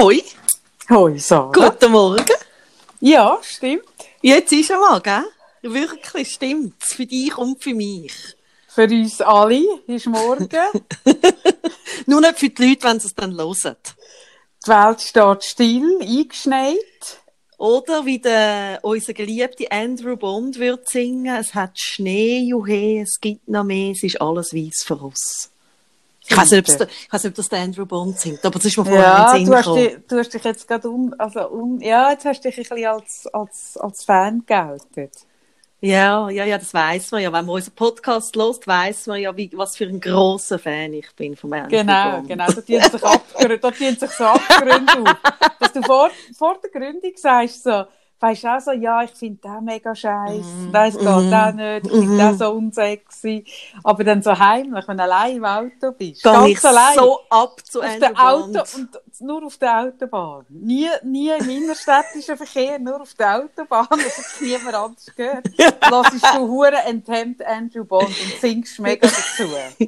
Hoi. Hoi, Sarah. Guten Morgen. Ja, stimmt. Jetzt ist einmal, gell? Wirklich stimmt's. Für dich und für mich. Für uns alle ist morgen. Nur nicht für die Leute, wenn sie es dann hören. Die Welt steht still, eingeschneit. Oder wie der, unser geliebter Andrew Bond würde singen, es hat Schnee, juhe, es gibt noch mehr, es ist alles weiß für uns. Ich weiß nicht, ob ich weiß nicht, ob das der Andrew Bond singt, aber das ist mir vorher Ja, in den Sinn du hast, dich, du hast dich jetzt gerade um, also um, ja, jetzt hast du dich ein bisschen als, als, als Fan geoutet. Ja, ja, ja, das weiß man ja. Wenn man unseren Podcast hört, weiß man ja, wie, was für ein grosser Fan ich bin von Andrew Genau, Bond. genau. Da tun sich, da tun sich so Abgründe auf. Dass du vor, vor der Gründung sagst so, weißt auch so, ja, ich finde den mega scheiße, Mhm. nein, es geht auch nicht, ich finde den so unsexy. Aber dann so heimlich, wenn du allein im Auto bist, Gehe ganz ich allein, so ab zu auf der Auto und nur auf der Autobahn. Nie, nie im innerstädtischen Verkehr, nur auf der Autobahn, das hat niemand anders gehört. Lassest du hure enthemmt Andrew Bond und singst mega dazu.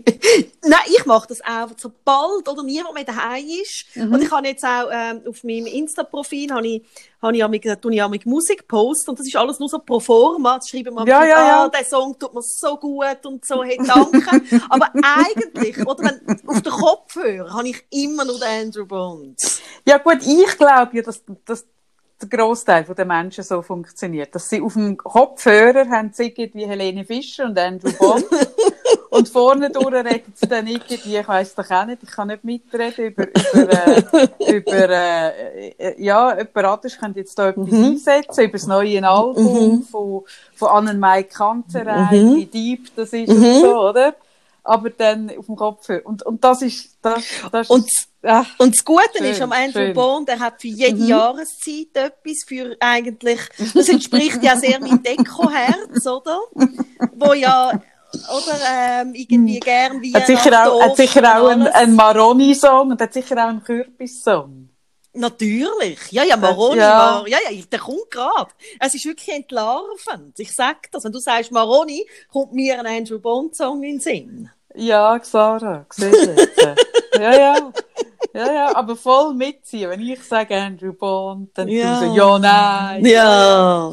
Nein, ich mache das auch, sobald oder niemand mehr daheim ist. Mhm. Und ich habe jetzt auch ähm, auf meinem Insta-Profil habe ich, habe ich, amig- tue ich amig Musik post und das ist alles nur so pro forma. Jetzt schreiben wir Ja, ja, ja. ah, der Song tut mir so gut und so, hey, danke. Aber eigentlich, oder wenn, auf den Kopfhörer habe ich immer nur den Andrew Bond. Ja gut, ich glaube ja, dass, dass der Großteil der Menschen so funktioniert. Dass sie auf dem Kopfhörer haben sie irgendwie Helene Fischer und Andrew Bond. und vorne durch reden sie dann irgendwie, ich weiss doch auch nicht, ich kann nicht mitreden über, über, äh, über äh, äh, ja, jemand anderes könnte jetzt da etwas einsetzen, über das neue Album von, von Annenmai Kanterei, wie deep das ist und so, oder? Aber dann auf dem Kopfhörer. Und, und das ist, das, das Und ist, ach, Und das Gute Schön, ist am Andrew. Mhm. Bond, er hat für jede Jahreszeit etwas für eigentlich, das entspricht ja sehr meinem Deko-Herz, oder? Wo ja, oder, ähm, irgendwie gern wie Hat sicher auch, hat sicher auch einen, einen Maroni-Song und hat sicher auch einen Kürbis-Song. Natürlich. Ja, ja, Maroni, Ja. Mar ja, ja, der kommt gerade. Es ist wirklich entlarvend. Ich sag das. Wenn du sagst Maroni, kommt mir ein Andrew Bond-Song in den Sinn. Ja, siehst du jetzt. ja, ja. Ja, ja, aber voll mitziehen. Wenn ich sage Andrew Bond, dann Ja. du so, ja, nein. Ja.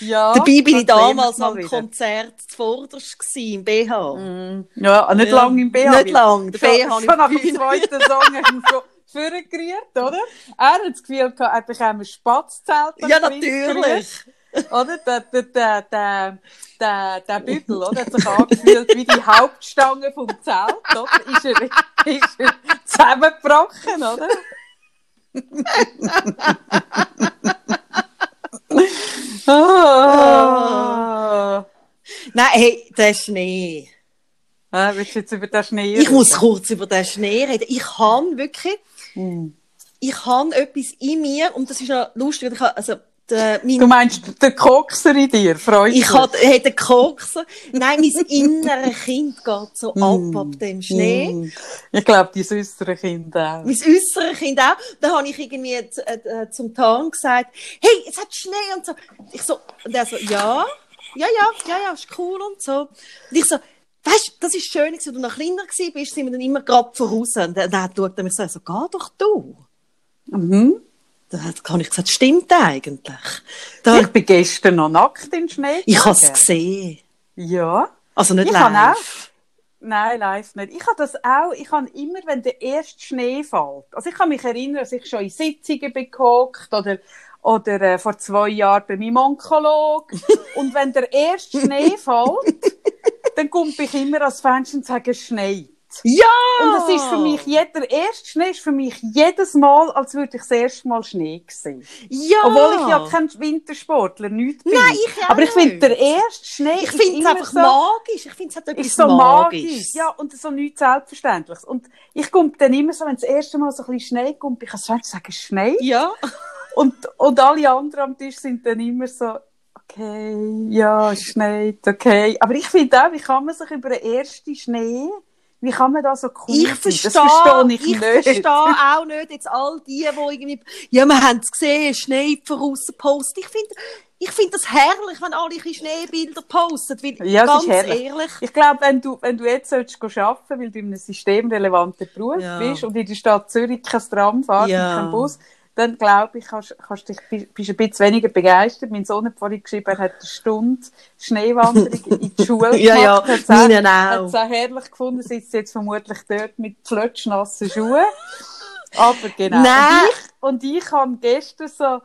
Ja Dabei bin ich damals mal am wieder. Konzert zuvorderst gewesen, im BH. Ja, nicht Ja. lange im BH. Nicht lang. Der Schon, BH schon nach auf dem zweiten Song schon vorgerührt, oder? Er hat das Gefühl gehabt, er bekäme ein Spatzelt. Ja, natürlich. Oder? Der, der, der, der, der, der Bügel, oder? Hat sich angefühlt wie die Hauptstange vom Zelt, oder? Ist er, ist er zusammengebrochen, oder? Ah. Nein, hey, der Schnee. Ah, willst du jetzt über den Schnee Ich muss reden? kurz über den Schnee reden. Ich habe wirklich, Hm. ich habe etwas in mir und das ist noch lustig. Ich habe, also, der, mein, Du meinst, der Kokser in dir, freut ich hatte, hätte Kokser. Nein, mein inneres Kind geht so ab ab dem Schnee. Hm. Ich glaube, die süßeren Kinder auch. Mein äußeres Kind auch. Da habe ich irgendwie äh, äh, zum Tan gesagt, hey, es hat Schnee und so. Ich so, und er so, ja, ja, ja, ja, ja, ist cool und so. Und ich so, weißt du, das ist schön, als du noch kleiner bist, sind wir dann immer gerade voraus. Und dann dann schaut er mich so, so, geh doch du. Mhm. Dann habe ich gesagt, stimmt eigentlich. Da, Ich bin gestern noch nackt in Schnee. ich habe es gesehen. Ja. Also nicht Ich live. Nein, live nicht. Ich habe das auch, ich habe immer, wenn der erste Schnee fällt, also ich kann mich erinnern, dass ich schon in Sitzungen bin gehockt oder, oder äh, vor zwei Jahren bei meinem Onkolog. und wenn der erste Schnee fällt, dann komme ich immer ans Fenster und sage, es schneit. Ja! Und es ist für mich, jeder erste Schnee ist für mich jedes Mal, als würde ich das erste Mal Schnee sehen. Ja! Obwohl ich ja kein Wintersportler, nichts bin. Nein, ich auch Aber ich finde, nicht. der erste Schnee Ich finde es einfach so, magisch. Ich finde es hat etwas so magisch. Magisches. Ja, und so nichts Selbstverständliches. Und ich komme dann immer so, wenn das erste Mal so ein bisschen Schnee kommt, ich kann sagen, es schneit. Ja. Und, und alle anderen am Tisch sind dann immer so, okay, ja, schneit, okay. Aber ich finde auch, wie kann man sich über den ersten Schnee, wie kann man da so cool Ich sein? verstehe, Das verstehe ich, ich nicht. verstehe auch nicht jetzt all die, die irgendwie, ja, wir haben es gesehen, Schnee voraus posten. Ich finde, ich finde das herrlich, wenn alle ihre Schneebilder posten, weil Ja, ganz ehrlich, Ich glaube, wenn du, wenn du jetzt solltest arbeiten weil du in einem systemrelevanten Beruf Ja. bist und in der Stadt Zürich kein Tram fährt Ja. kein Bus, dann glaube ich, kannst, kannst dich, bist ein bisschen weniger begeistert. Mein Sohn hat vorhin geschrieben, er hat eine Stunde Schneewanderung in die Schule Ja, ja, gemacht. Hat's auch- meinen Hat auch. es auch herrlich gefunden, sitzt jetzt vermutlich dort mit flötschnassen Schuhen. Aber genau. Nein. Und ich, und ich habe gestern so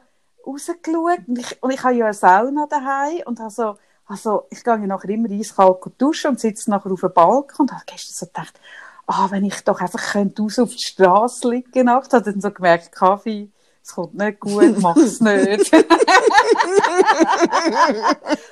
rausgeschaut und ich, und ich habe ja eine Sauna daheim und habe so, also ich gehe ja nachher immer eiskalt duschen und sitze nachher auf dem Balkon und habe gestern so gedacht, ah, wenn ich doch einfach könnte raus auf die Straße liegen nachts, habe dann so gemerkt, Kaffee, es kommt nicht gut, mach es nicht.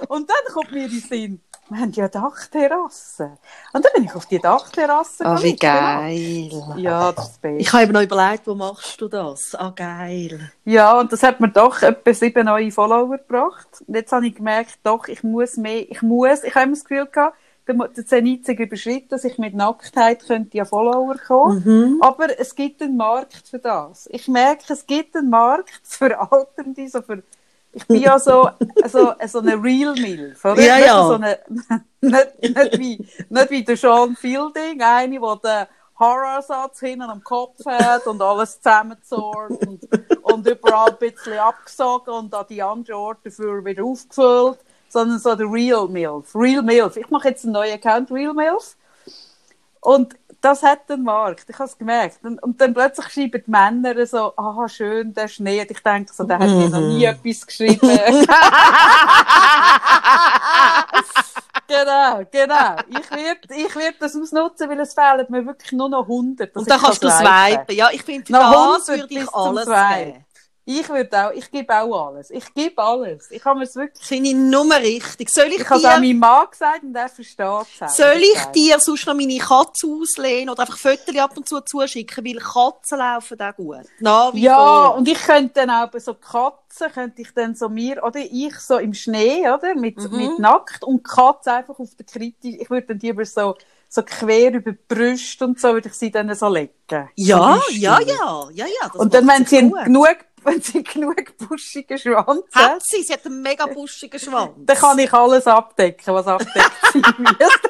und dann kommt mir in den Sinn, wir haben ja Dachterrasse. Und dann bin ich auf die Dachterrasse Ah, wie gegangen. geil. Ja, das ist das Beste. Ich habe eben noch überlegt, wo machst du das? Ah, geil. Ja, und das hat mir doch etwa sieben neue Follower gebracht. Und jetzt habe ich gemerkt, doch, ich muss mehr, ich muss, ich habe immer das Gefühl gehabt, der Zenit überschritten, dass ich mit Nacktheit könnte ja Follower kommen. Mhm. Aber es gibt einen Markt für das. Ich merke, es gibt einen Markt für Alternde, so für, ich bin ja so, so, so eine Real Milf, oder? Ja, Nicht ja. So eine, nicht, nicht, wie, nicht wie der Sean Fielding, eine, die den Horrorsatz hinten am Kopf hat und alles zusammengezorgt und, und überall ein bisschen abgesogen und an die anderen Orte dafür wieder aufgefüllt, sondern so der Real Milf. Real Milf. Ich mache jetzt einen neuen Account, Real Milf. Und das hat den Markt. Ich habe es gemerkt. Und, dann plötzlich schreiben die Männer so, aha, schön, der Schnee. Und ich denke so, der hat mir noch nie etwas geschrieben. genau, genau. Ich werde ich werd das ausnutzen, weil es fehlen mir wirklich nur noch 100. dass Und dann kannst du swipen. Ja, ich finde, für das 100 würde ich alles geben. Ich würde auch, ich gebe auch alles. Ich gebe alles. Ich habe mir es wirklich, Finde ich nur richtig. Soll ich, ich habe es auch dir, meinem Mann gesagt und er versteht es soll ich dir sonst noch meine Katze auslehnen oder einfach Fotos ab und zu zuschicken, weil Katzen laufen auch gut. Wie Ja, vor. und ich könnte dann auch so Katzen, könnte ich dann so mir, oder ich so im Schnee, oder, mit, Mhm. mit nackt und Katze einfach auf der Kritik, ich würde dann die über so, so quer über die Brüste und so, würde ich sie dann so legen. ja, So ja, ja, ja, ja. Und dann, wenn sie sie, genug, wenn sie genug buschigen Schwanz hat, Hat sie, sie hat einen mega buschigen Schwanz. dann kann ich alles abdecken, was abdeckt sein müsste.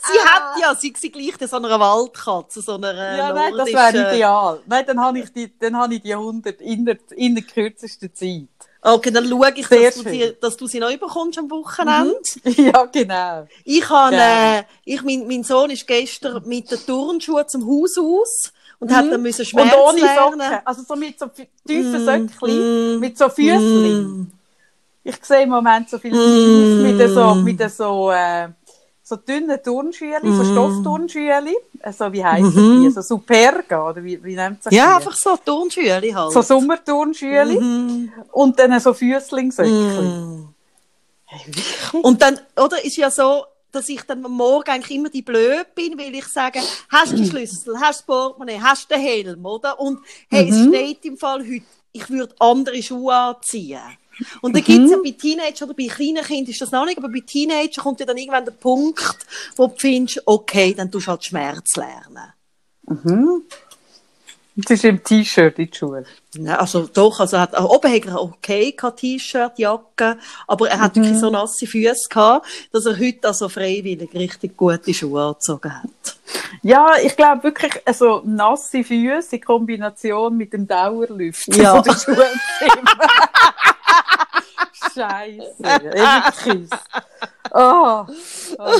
Sie hat ja, sie, sie gleicht so einer Waldkatze, so einer Ja, nein, das wäre ideal. Nein, dann habe ich die, dann habe ich die 100 in der, in der kürzesten Zeit. Okay, dann schaue ich, dass du, die, dass du sie neu bekommst am Wochenende. ja, genau. Ich habe, Gerne. äh, ich, mein, mein Sohn ist gestern mit den Turnschuhen zum Haus aus und hat dann müssen Und Schmerz ohne lernen. Socken. Also so mit so tiefen Mm, Söckchen, mm, mit so Füßchen. Ich sehe im Moment so viele Teenies mit den so, mit so, äh, so dünnen Turnschüeli, so Stoffturnschueli. Also, wie heissen die? So Superga, oder wie, wie nennt sich Ja, die? einfach so Turnschuhe halt. So Sommerturnschüeli. Mhm. Und dann so Füßlingsöckchen. Mm. Und dann, oder, ist ja so, dass ich dann am Morgen eigentlich immer die blöd bin, weil ich sage, hast du den Schlüssel, hast du das Portemonnaie, hast du den Helm, oder? Und hey, es steht im Fall heute, ich würde andere Schuhe anziehen. Und dann gibt's ja bei Teenager oder bei kleinen Kindern ist das noch nicht, aber bei Teenager kommt ja dann irgendwann der Punkt, wo du findest, okay, dann tust du halt Schmerz lernen. Es ist im T-Shirt in die Schule. Ja, also doch, also er hat, also oben hat er okay T-Shirt, Jacke, aber er hat Mhm. wirklich so nasse Füße gehabt, dass er heute also freiwillig richtig gute Schuhe angezogen hat. Ja, ich glaube wirklich, also nasse Füße in Kombination mit dem Dauerlüften Ja. von der Schulzimmer. Scheiße. Wirklich. Oh. oh.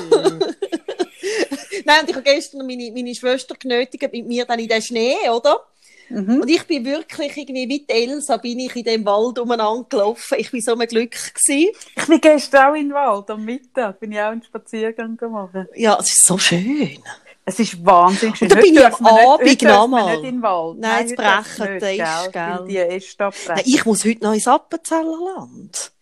Nein, und ich habe gestern meine, meine Schwester genötigt, mit mir dann in den Schnee, oder? Mhm. Und ich bin wirklich irgendwie mit Elsa bin ich in dem Wald umeinander gelaufen. Ich bin so ein Glück gewesen. Ich bin gestern auch in den Wald, am Mittag. Bin ich auch einen Spaziergang gemacht. Ja, es ist so schön. Es ist wahnsinnig schön. Und dann bin ich am Abend nochmal. nicht in den Wald. Nein, dürfen wir brechen die Äste, gell? Die Äste abbrechen. Nein, ich muss heute noch ins Appenzellerland.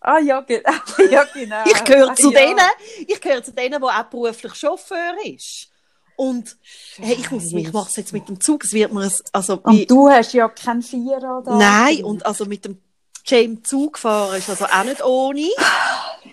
Ah, ja, ge ja, genau. Ich gehöre zu Ah, ja. denen, ich gehöre zu denen, der auch beruflich Chauffeur ist. Und hey, ich muss, ich mache jetzt mit dem Zug. Es wird mir, ein- also, Und du hast ja kein Vierrad. nein, und also mit dem James Zug fahren ist also auch nicht ohne.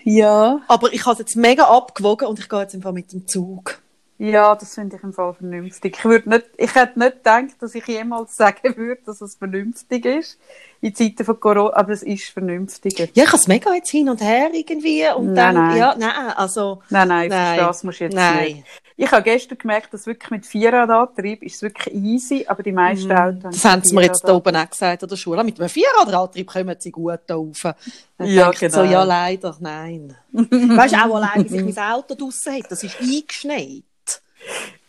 Ja. Aber ich habe es jetzt mega abgewogen und ich gehe jetzt einfach mit dem Zug. Ja, das finde ich im Fall vernünftig. Ich, würde nicht, ich hätte nicht gedacht, dass ich jemals sagen würde, dass es vernünftig ist in Zeiten von Corona, aber es ist vernünftiger. Ja, ich habe es mega jetzt hin und her irgendwie und Nein, dann, nein. ja, nein, also, Nein, nein, Nein. das musst du jetzt Nein. nicht. Ich habe gestern gemerkt, dass wirklich mit Vierradantrieb ist es wirklich easy, aber die meisten Autos Mhm. das haben sie mir jetzt da oben auch gesagt an der Schule. Mit einem Vierradantrieb kommen sie gut rauf. Dann Ja, ich so, genau. ja, leider, nein. weißt du, auch allein, wie sich mein Auto draussen hat, das ist eingeschneit.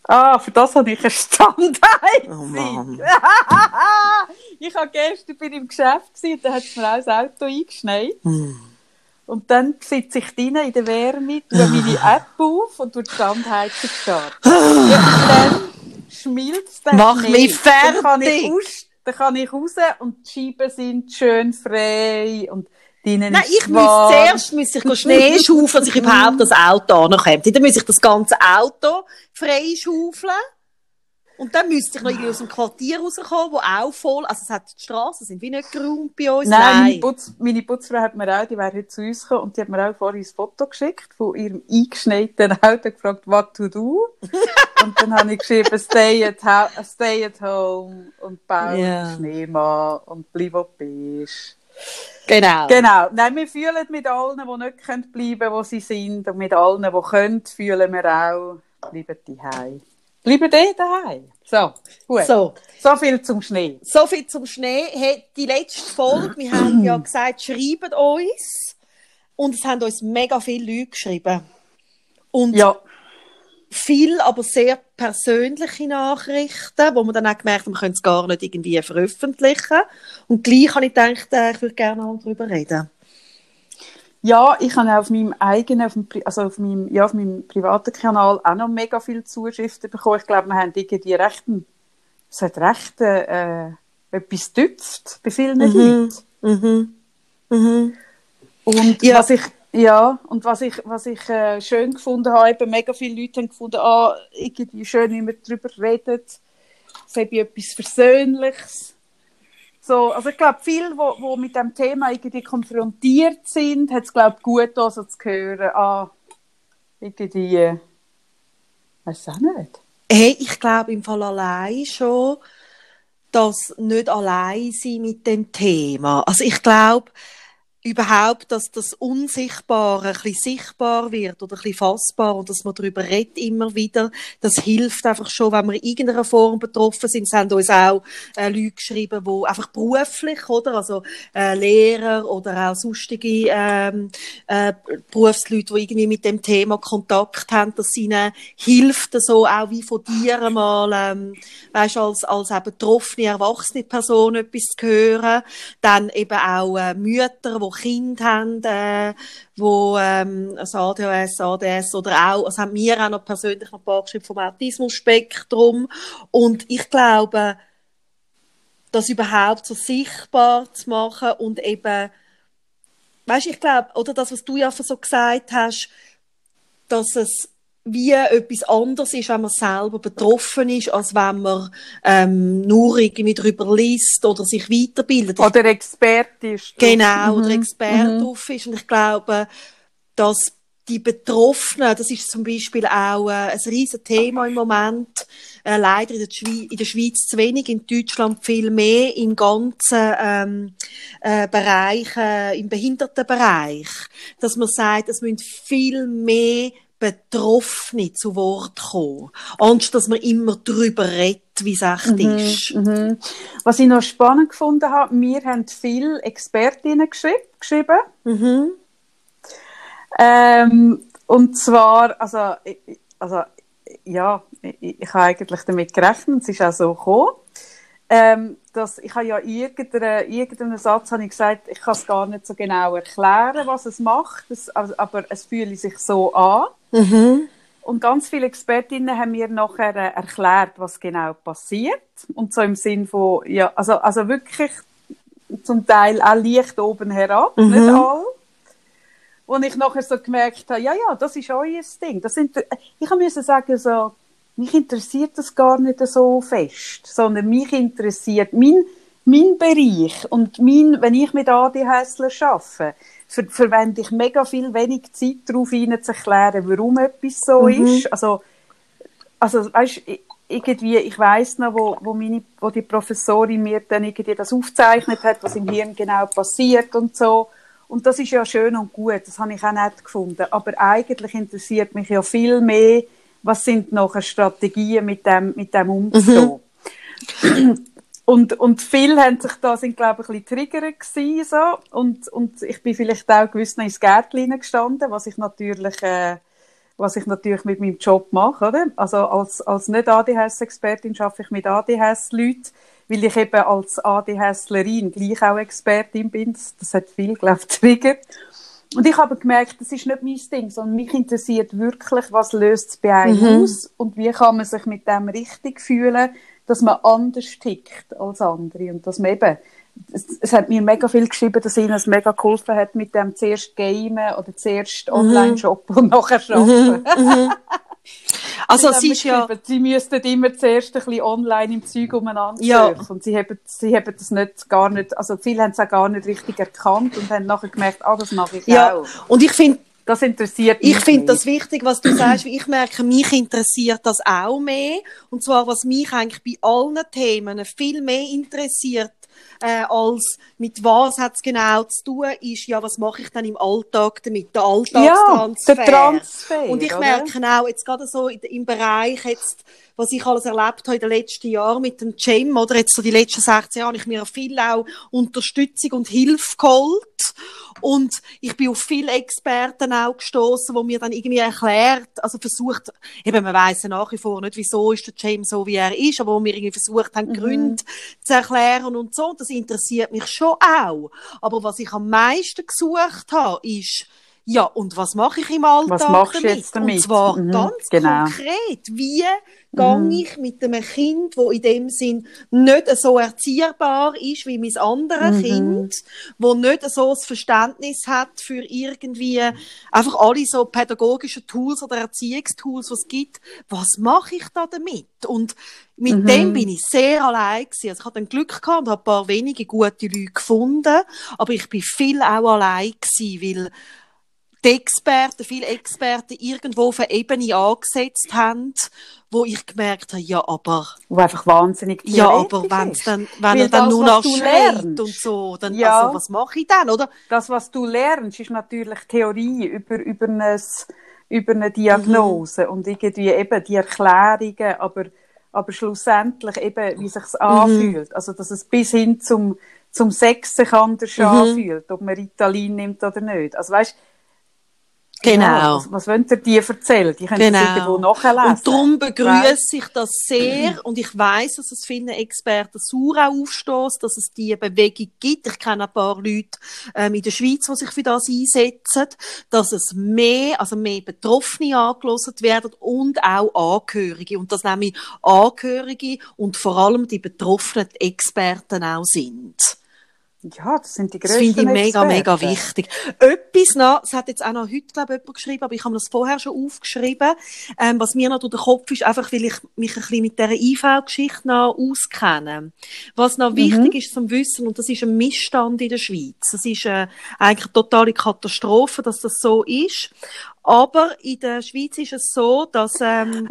Ah, für das habe ich eine Standheizung. Oh Mann. ich habe gestern bei im Geschäft gewesen, und da hat es mir auch das Auto eingeschneit. Hm. Und dann sitze ich drinnen in der Wärme, tue meine App auf und tue die Standheizung starten. dann schmilzt der Mach Schnee. mich Dann kann ich, fertig. aus, dann kann ich raus und die Scheiben sind schön frei und Nein, ich warm. zuerst müsste ich Schnee schaufeln, dass ich überhaupt das Auto ankomme. Dann müsste ich das ganze Auto frei schaufeln. Und dann müsste ich noch irgendwie aus dem Quartier rauskommen, wo auch voll, also es hat, die Straßen sind wie nicht geräumt bei uns. Nein, Meine, Putz, meine Putzfrau hat mir auch, die wäre heute zu uns gekommen und die hat mir auch vorhin ein Foto geschickt von ihrem eingeschneiten Auto gefragt, what to do. und dann habe ich geschrieben, stay at, stay at home und bauen Ja. Schneemann und bleib wo du bist. Genau. Genau. Nein, wir fühlen mit allen, die nicht können bleiben wo sie sind und mit allen, die können, fühlen wir auch, bleiben die heim. Bleiben die daheim. So, gut. So. So, viel zum Schnee. so viel zum Schnee. Hey, die letzte Folge, wir haben ja gesagt, schreibt uns. Und es haben uns mega viele Leute geschrieben. Und Ja. Viel, aber sehr persönliche Nachrichten, wo wir dann auch gemerkt haben, wir können es gar nicht irgendwie veröffentlichen. Und gleich habe ich gedacht, äh, ich würde gerne mal darüber reden. Ja, ich habe auf meinem eigenen, auf dem, also auf meinem, ja, auf meinem privaten Kanal auch noch mega viele Zuschriften bekommen. Ich glaube, wir haben irgendwie recht, ein- es hat recht äh, etwas getüpft bei vielen Leuten. Mhm. Mhm. Und Ja. was ich, ja, und was ich, was ich äh, schön gefunden habe, eben mega viele Leute haben gefunden, ah, irgendwie schön, wie wir darüber reden. Es hat etwas Versöhnliches. So, also ich glaube, viele, wo, wo mit dem Thema irgendwie konfrontiert sind, hat es, glaube gut also zu hören, ah, irgendwie, äh, weiß auch nicht. Hey, ich glaube im Fall allein schon, dass nicht allein sein mit dem Thema. Also ich glaube überhaupt, dass das Unsichtbare ein bisschen sichtbar wird oder ein bisschen fassbar und dass man darüber redet immer wieder. Das hilft einfach schon, wenn wir in irgendeiner Form betroffen sind. Es haben uns auch äh, Leute geschrieben, die einfach beruflich, oder? Also äh, Lehrer oder auch sonstige ähm, äh, Berufsleute, die irgendwie mit dem Thema Kontakt haben, dass ihnen hilft, so auch wie von dir mal, ähm, weißt, als, als eben betroffene, erwachsene Person etwas zu hören. Dann eben auch äh, Mütter, die Kinder haben, äh, wo ähm, ADHS, ADS oder auch, also haben mir auch noch persönlich noch ein paar geschrieben vom Autismus-Spektrum. Und ich glaube, das überhaupt so sichtbar zu machen und eben, weißt, ich glaube, oder das, was du ja so gesagt hast, dass es wie etwas anderes ist, wenn man selber betroffen ist, als wenn man ähm, nur irgendwie darüber liest oder sich weiterbildet. Oder Experte ist. Genau, Mhm. oder Experte Mhm. drauf ist. Und ich glaube, dass die Betroffenen, das ist zum Beispiel auch äh, ein riesen Thema im Moment, äh, leider in der, Schweiz, in der Schweiz zu wenig, in Deutschland viel mehr im ganzen ähm, äh, Bereich, äh, im Behindertenbereich, dass man sagt, es müssen viel mehr Betroffene zu Wort kommen, anstatt dass man immer darüber redet, wie es echt ist. Mhm. Was ich noch spannend gefunden habe, wir haben viele Expertinnen geschri geschrieben. Mhm. Ähm, und zwar, also, also ja, ich, ich habe eigentlich damit gerechnet, es ist auch so gekommen. Ähm, dass, ich habe ja irgendeinen, irgendeinen Satz habe ich gesagt, ich kann es gar nicht so genau erklären, was es macht, es, also, aber es fühlt sich so an. Mhm. Und ganz viele Expertinnen haben mir nachher äh, erklärt, was genau passiert. Und so im Sinn von, ja, also, also wirklich zum Teil auch leicht oben herab, Mhm. nicht all. Und ich nachher so gemerkt habe, ja, ja, das ist euer Ding. Das sind, ich musste sagen, so, mich interessiert das gar nicht so fest, sondern mich interessiert mein, mein Bereich und mein, wenn ich mit ADHSler arbeite, ver verwende ich mega viel wenig Zeit darauf, ihnen zu erklären, warum etwas so Mhm. ist. Also, also weißt, irgendwie, ich weiß noch, wo, wo, meine, wo die Professorin mir dann irgendwie das aufgezeichnet hat, was im Hirn genau passiert und so. Und das ist ja schön und gut, das habe ich auch nett gefunden. Aber eigentlich interessiert mich ja viel mehr, was sind nachher Strategien mit dem, mit dem umzugehen. Mhm. Und, und viele haben sich da, sind, glaube ich, ein bisschen triggert gewesen, so. Und, und ich bin vielleicht auch gewiss noch ins Gärtchen gestanden, was ich natürlich, äh, was ich natürlich mit meinem Job mache, oder? Also als, als nicht ADHS-Expertin arbeite ich mit ADHS-Leuten, weil ich eben als ADHSlerin gleich auch Expertin bin. Das, das hat viel, glaube ich, triggert. Und ich habe gemerkt, das ist nicht mein Ding, sondern mich interessiert wirklich, was löst es bei einem mhm. aus und wie kann man sich mit dem richtig fühlen, dass man anders tickt als andere und dass man eben es, es, hat mir mega viel geschrieben, dass ihnen es mega geholfen hat mit dem zuerst Gamen oder zuerst mhm. Online-Shoppen und nachher Shoppen. Mhm. Also sie ist ja... Sie müssten immer zuerst ein bisschen online im Zeug umeinander ja. und sie haben, sie haben das nicht, gar nicht, also viele haben es auch gar nicht richtig erkannt und haben nachher gemerkt, ah, das mache ich ja. auch. Und ich finde, das interessiert mich. Ich finde das wichtig, was du sagst. Ich merke, mich interessiert das auch mehr. Und zwar, was mich eigentlich bei allen Themen viel mehr interessiert, äh, als mit was hat es genau zu tun, ist ja, was mache ich dann im Alltag damit, der Alltagstransfer. Ja, der Transfer, Und ich oder? merke auch, jetzt gerade so im Bereich jetzt, was ich alles erlebt habe in den letzten Jahren mit dem Gym, oder jetzt so die letzten 16 Jahre, habe ich mir viel auch Unterstützung und Hilfe geholt. Und ich bin auf viele Experten auch gestoßen, wo mir dann irgendwie erklärt, also versucht, eben man weiß ja nach wie vor nicht, wieso ist der James so, wie er ist, aber wo mir irgendwie versucht haben, mhm. Gründe zu erklären und so. Das interessiert mich schon auch. Aber was ich am meisten gesucht habe, ist, ja, und was mache ich im Alltag was machst damit? Jetzt damit? Und zwar mhm, ganz genau. konkret. Wie gehe mhm. ich mit einem Kind, wo in dem Sinn nicht so erziehbar ist wie mein anderes mhm. Kind, wo nicht so das Verständnis hat für irgendwie einfach alle so pädagogischen Tools oder Erziehungstools, was es gibt. Was mache ich da damit? Und mit mhm. dem bin ich sehr allein gewesen. Also ich hatte ein Glück gehabt und habe ein paar wenige gute Leute gefunden, aber ich bin viel auch allein gewesen, weil die Experten, viele Experten irgendwo auf eine Ebene angesetzt haben, wo ich gemerkt habe, ja, aber... Wo einfach wahnsinnig Ja, aber wenn's dann, wenn er dann das, nur noch schreit und so, dann, ja, also, was mache ich dann, oder? Das, was du lernst, ist natürlich Theorie über, über, eine, über eine Diagnose mhm. und irgendwie eben die Erklärungen, aber, aber schlussendlich eben, wie sich's mhm. anfühlt. Also, dass es bis hin zum, zum Sex sich anders mhm. anfühlt, ob man Ritalin nimmt oder nicht. Also, weißt, Genau. Ja, was, was wollen die erzählen? Die können genau. das irgendwo nachlesen. Und darum begrüße ich das sehr. Und ich weiß, dass es vielen Experten sauer aufstößt, dass es diese Bewegung gibt. Ich kenne ein paar Leute ähm, in der Schweiz, die sich für das einsetzen, dass es mehr, also mehr Betroffene angelost werden und auch Angehörige. Und dass nämlich Angehörige und vor allem die betroffenen Experten auch sind. Ja, das sind die größten Das finde ich mega, Experten. mega wichtig. Etwas noch, es hat jetzt auch noch heute, glaube ich, jemand geschrieben, aber ich habe das vorher schon aufgeschrieben, ähm, was mir noch durch den Kopf ist, einfach weil ich mich ein bisschen mit dieser IV-Geschichte noch auskenne. Was noch mhm. wichtig ist zum Wissen, und das ist ein Missstand in der Schweiz. Das ist äh, eigentlich eine totale Katastrophe, dass das so ist. Aber in der Schweiz ist es so, dass ähm,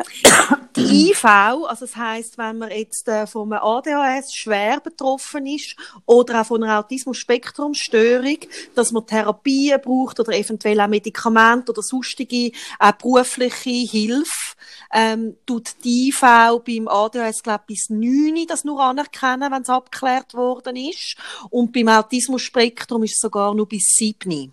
die IV, also das heißt, wenn man jetzt äh, von einem ADHS schwer betroffen ist oder auch von einer Autismus-Spektrum-Störung, dass man Therapien braucht oder eventuell auch Medikamente oder sonstige auch berufliche Hilfe, ähm, tut die IV beim ADHS, glaube bis 9 das nur anerkennen, wenn es abgeklärt worden ist. Und beim Autismus-Spektrum ist es sogar nur bis 7.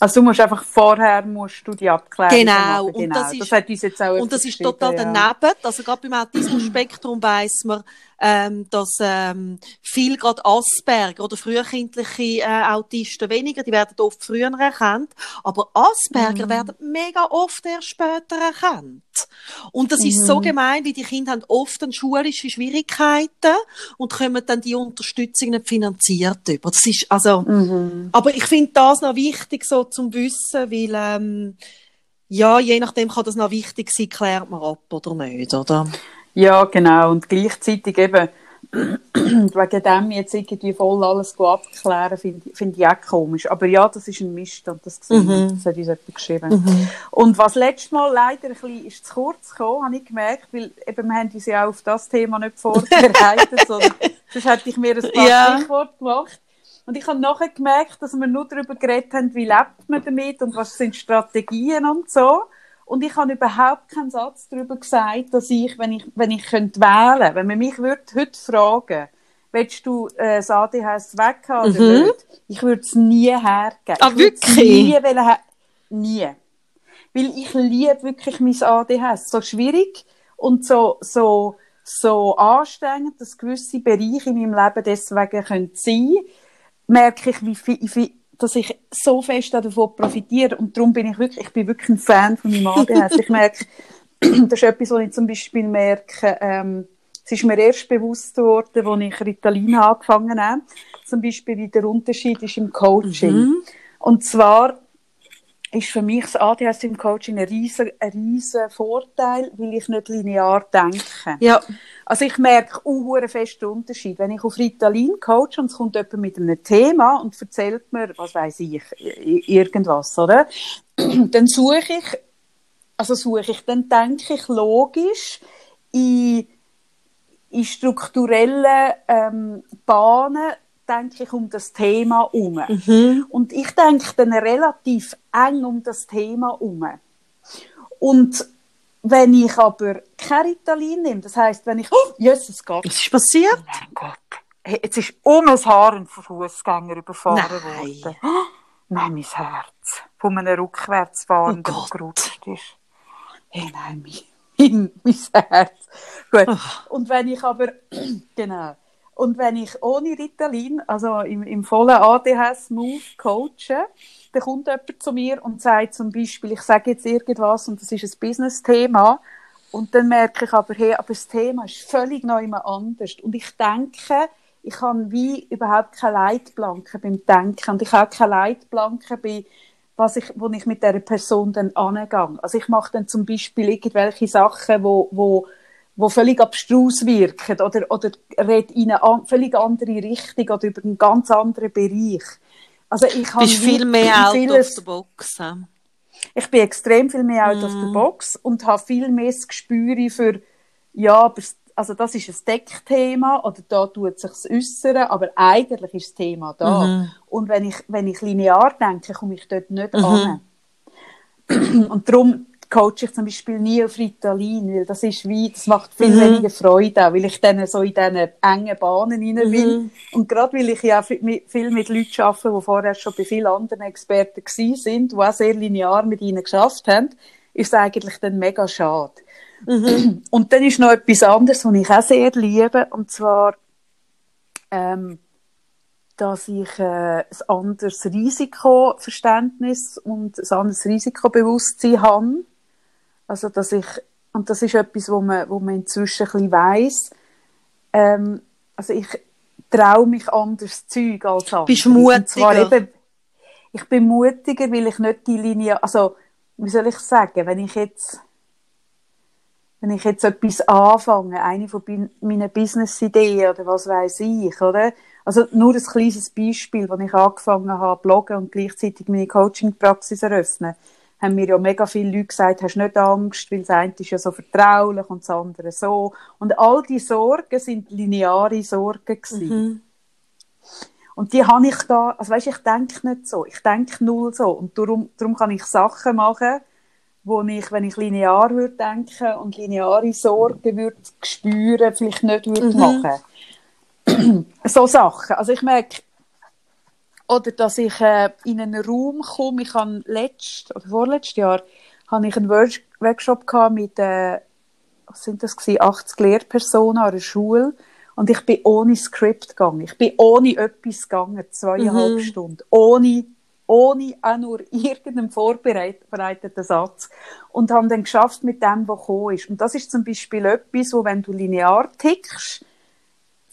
Also du musst einfach vorher musst du die Abklärung genau. machen. Genau. Und das, ist, das Und das ist total daneben. Also gerade beim Autismus-Spektrum weiss man, ähm, dass ähm, viel gerade Asperger oder frühkindliche äh, Autisten weniger, die werden oft früher erkannt, aber Asperger mhm. werden mega oft erst später erkannt. Und das mhm. ist so mhm. gemein, weil die Kinder haben oft dann schulische Schwierigkeiten und kommen dann die Unterstützung nicht finanziert über. Das ist also, mhm. aber ich finde das noch wichtig so zum Wissen, weil ähm, ja, je nachdem kann das noch wichtig sein, klärt man ab oder nicht, oder? Ja, genau. Und gleichzeitig eben, wegen dem jetzt irgendwie voll alles abklären, finde find ich auch komisch. Aber ja, das ist ein Missstand, das mhm. das hat uns jemand geschrieben. Mhm. Und was letztes Mal leider ein bisschen ist zu kurz gekommen, habe ich gemerkt, weil eben wir haben uns ja auch auf das Thema nicht vorbereitet, sondern sonst hätte ich mir ein paar ja. Stichworte gemacht. Und ich habe nachher gemerkt, dass wir nur darüber geredet haben, wie lebt man damit und was sind Strategien und so. Und ich habe überhaupt keinen Satz darüber gesagt, dass ich, wenn ich, wenn ich könnte wählen, wenn man mich würde heute fragen, willst du äh, das ADHS weghaben mhm. oder nicht? Ich würde es nie hergeben. Ah, wirklich? Nie, her nie. Weil ich liebe wirklich mein ADHS. So schwierig und so, so, so anstrengend, dass gewisse Bereiche in meinem Leben deswegen können sein merke ich, wie viel, wie, dass ich so fest davon profitiere. Und darum bin ich wirklich, ich bin wirklich ein Fan von meinem ADHS. ich merke, das ist etwas, was ich zum Beispiel merke, ähm, es ist mir erst bewusst geworden, als ich Ritalin angefangen habe. Zum Beispiel, wie der Unterschied ist im Coaching. Mhm. Und zwar ist für mich das ADHS im Coaching ein riesen, ein riesen Vorteil, weil ich nicht linear denke. Ja. Also ich merke einen festen Unterschied. Wenn ich auf Ritalin coach und es kommt jemand mit einem Thema und erzählt mir, was weiß ich, irgendwas, oder? dann suche ich, also suche ich, dann denke ich logisch in, in strukturellen ähm, Bahnen denke ich um das Thema herum. Mhm. Und ich denke dann relativ eng um das Thema herum. Und wenn ich aber kein Ritalin nehme, das heisst, wenn ich, oh, Jesus Gott. Was ist passiert? Oh mein Gott. Hey, jetzt ist um ein Haar ein Fußgänger überfahren Nein. worden. Oh, nein, mein Herz. Von einem Rückwärtsfahrenden, oh gerutscht ist. Hey, nein, mein, mein Herz. Gut. Oh. Und wenn ich aber, genau, und wenn ich ohne Ritalin, also im, im vollen ADHS-Move coache, dann kommt jemand zu mir und sagt zum Beispiel, ich sage jetzt irgendwas und das ist ein Business-Thema. Und dann merke ich aber, hey, aber das Thema ist völlig neu anders. Und ich denke, ich habe wie überhaupt keine Leitplanken beim Denken. Und ich habe keine Leitplanken bei, was ich, wo ich mit dieser Person dann angehe. Also ich mache dann zum Beispiel irgendwelche Sachen, wo, wo wo völlig abstrus wirken oder, oder redet in eine völlig andere Richtung oder über einen ganz anderen Bereich. Also ich habe viel mehr out vieles, of the box. Ich bin extrem viel mehr out mm. of the box und habe viel mehr das Gespür für, ja, also das ist ein Deckthema oder da tut sich äußern, aber eigentlich ist das Thema da. Mm Und wenn ich, wenn ich linear denke, komme ich dort nicht mm an. Und darum coache ich zum Beispiel nie auf Ritalin, weil das ist wie, das macht viel mhm. weniger Freude auch, weil ich dann so in diesen engen Bahnen rein will. Mhm. Und gerade weil ich ja viel mit Leuten arbeite, die vorher schon bei vielen anderen Experten gewesen sind, die auch sehr linear mit ihnen geschafft haben, ist es eigentlich dann mega schade. Mhm. Und dann ist noch etwas anderes, was ich auch sehr liebe, und zwar, ähm, dass ich äh, ein anderes Risikoverständnis und ein anderes Risikobewusstsein habe also, dass ich, und das ist etwas, wo man, wo man inzwischen ein bisschen weiss, ähm, also ich traue mich anders Zeug als andere. Bist mutiger? Eben, ich bin mutiger, weil ich nicht die Linie, also, wie soll ich sagen, wenn ich jetzt, wenn ich jetzt etwas anfange, eine von meinen Business-Ideen oder was weiß ich, oder? Also nur ein kleines Beispiel, als ich angefangen habe, bloggen und gleichzeitig meine Coaching-Praxis eröffnen haben mir ja mega viele Leute gesagt, hast nicht Angst, weil das eine ist ja so vertraulich und das andere so. Und all die Sorgen sind lineare Sorgen Mhm. Und die habe ich da, also weißt, ich denke nicht so, ich denke null so. Und darum, darum kann ich Sachen machen, wo ich, wenn ich linear würde denken und lineare Sorgen würde spüren, vielleicht nicht würde mhm. machen. so Sachen. Also ich merke, oder dass ich äh, in einen Raum komme. Ich habe letzt oder vorletztes Jahr habe ich einen Workshop gehabt mit äh, was sind das gewesen? 80 Lehrpersonen an einer Schule und ich bin ohne Skript gegangen. Ich bin ohne etwas gegangen, zweieinhalb mhm. Stunden, ohne ohne auch nur irgendeinen vorbereiteten Satz und haben dann geschafft mit dem, was gekommen ist. Und das ist zum Beispiel etwas, wo wenn du linear tickst,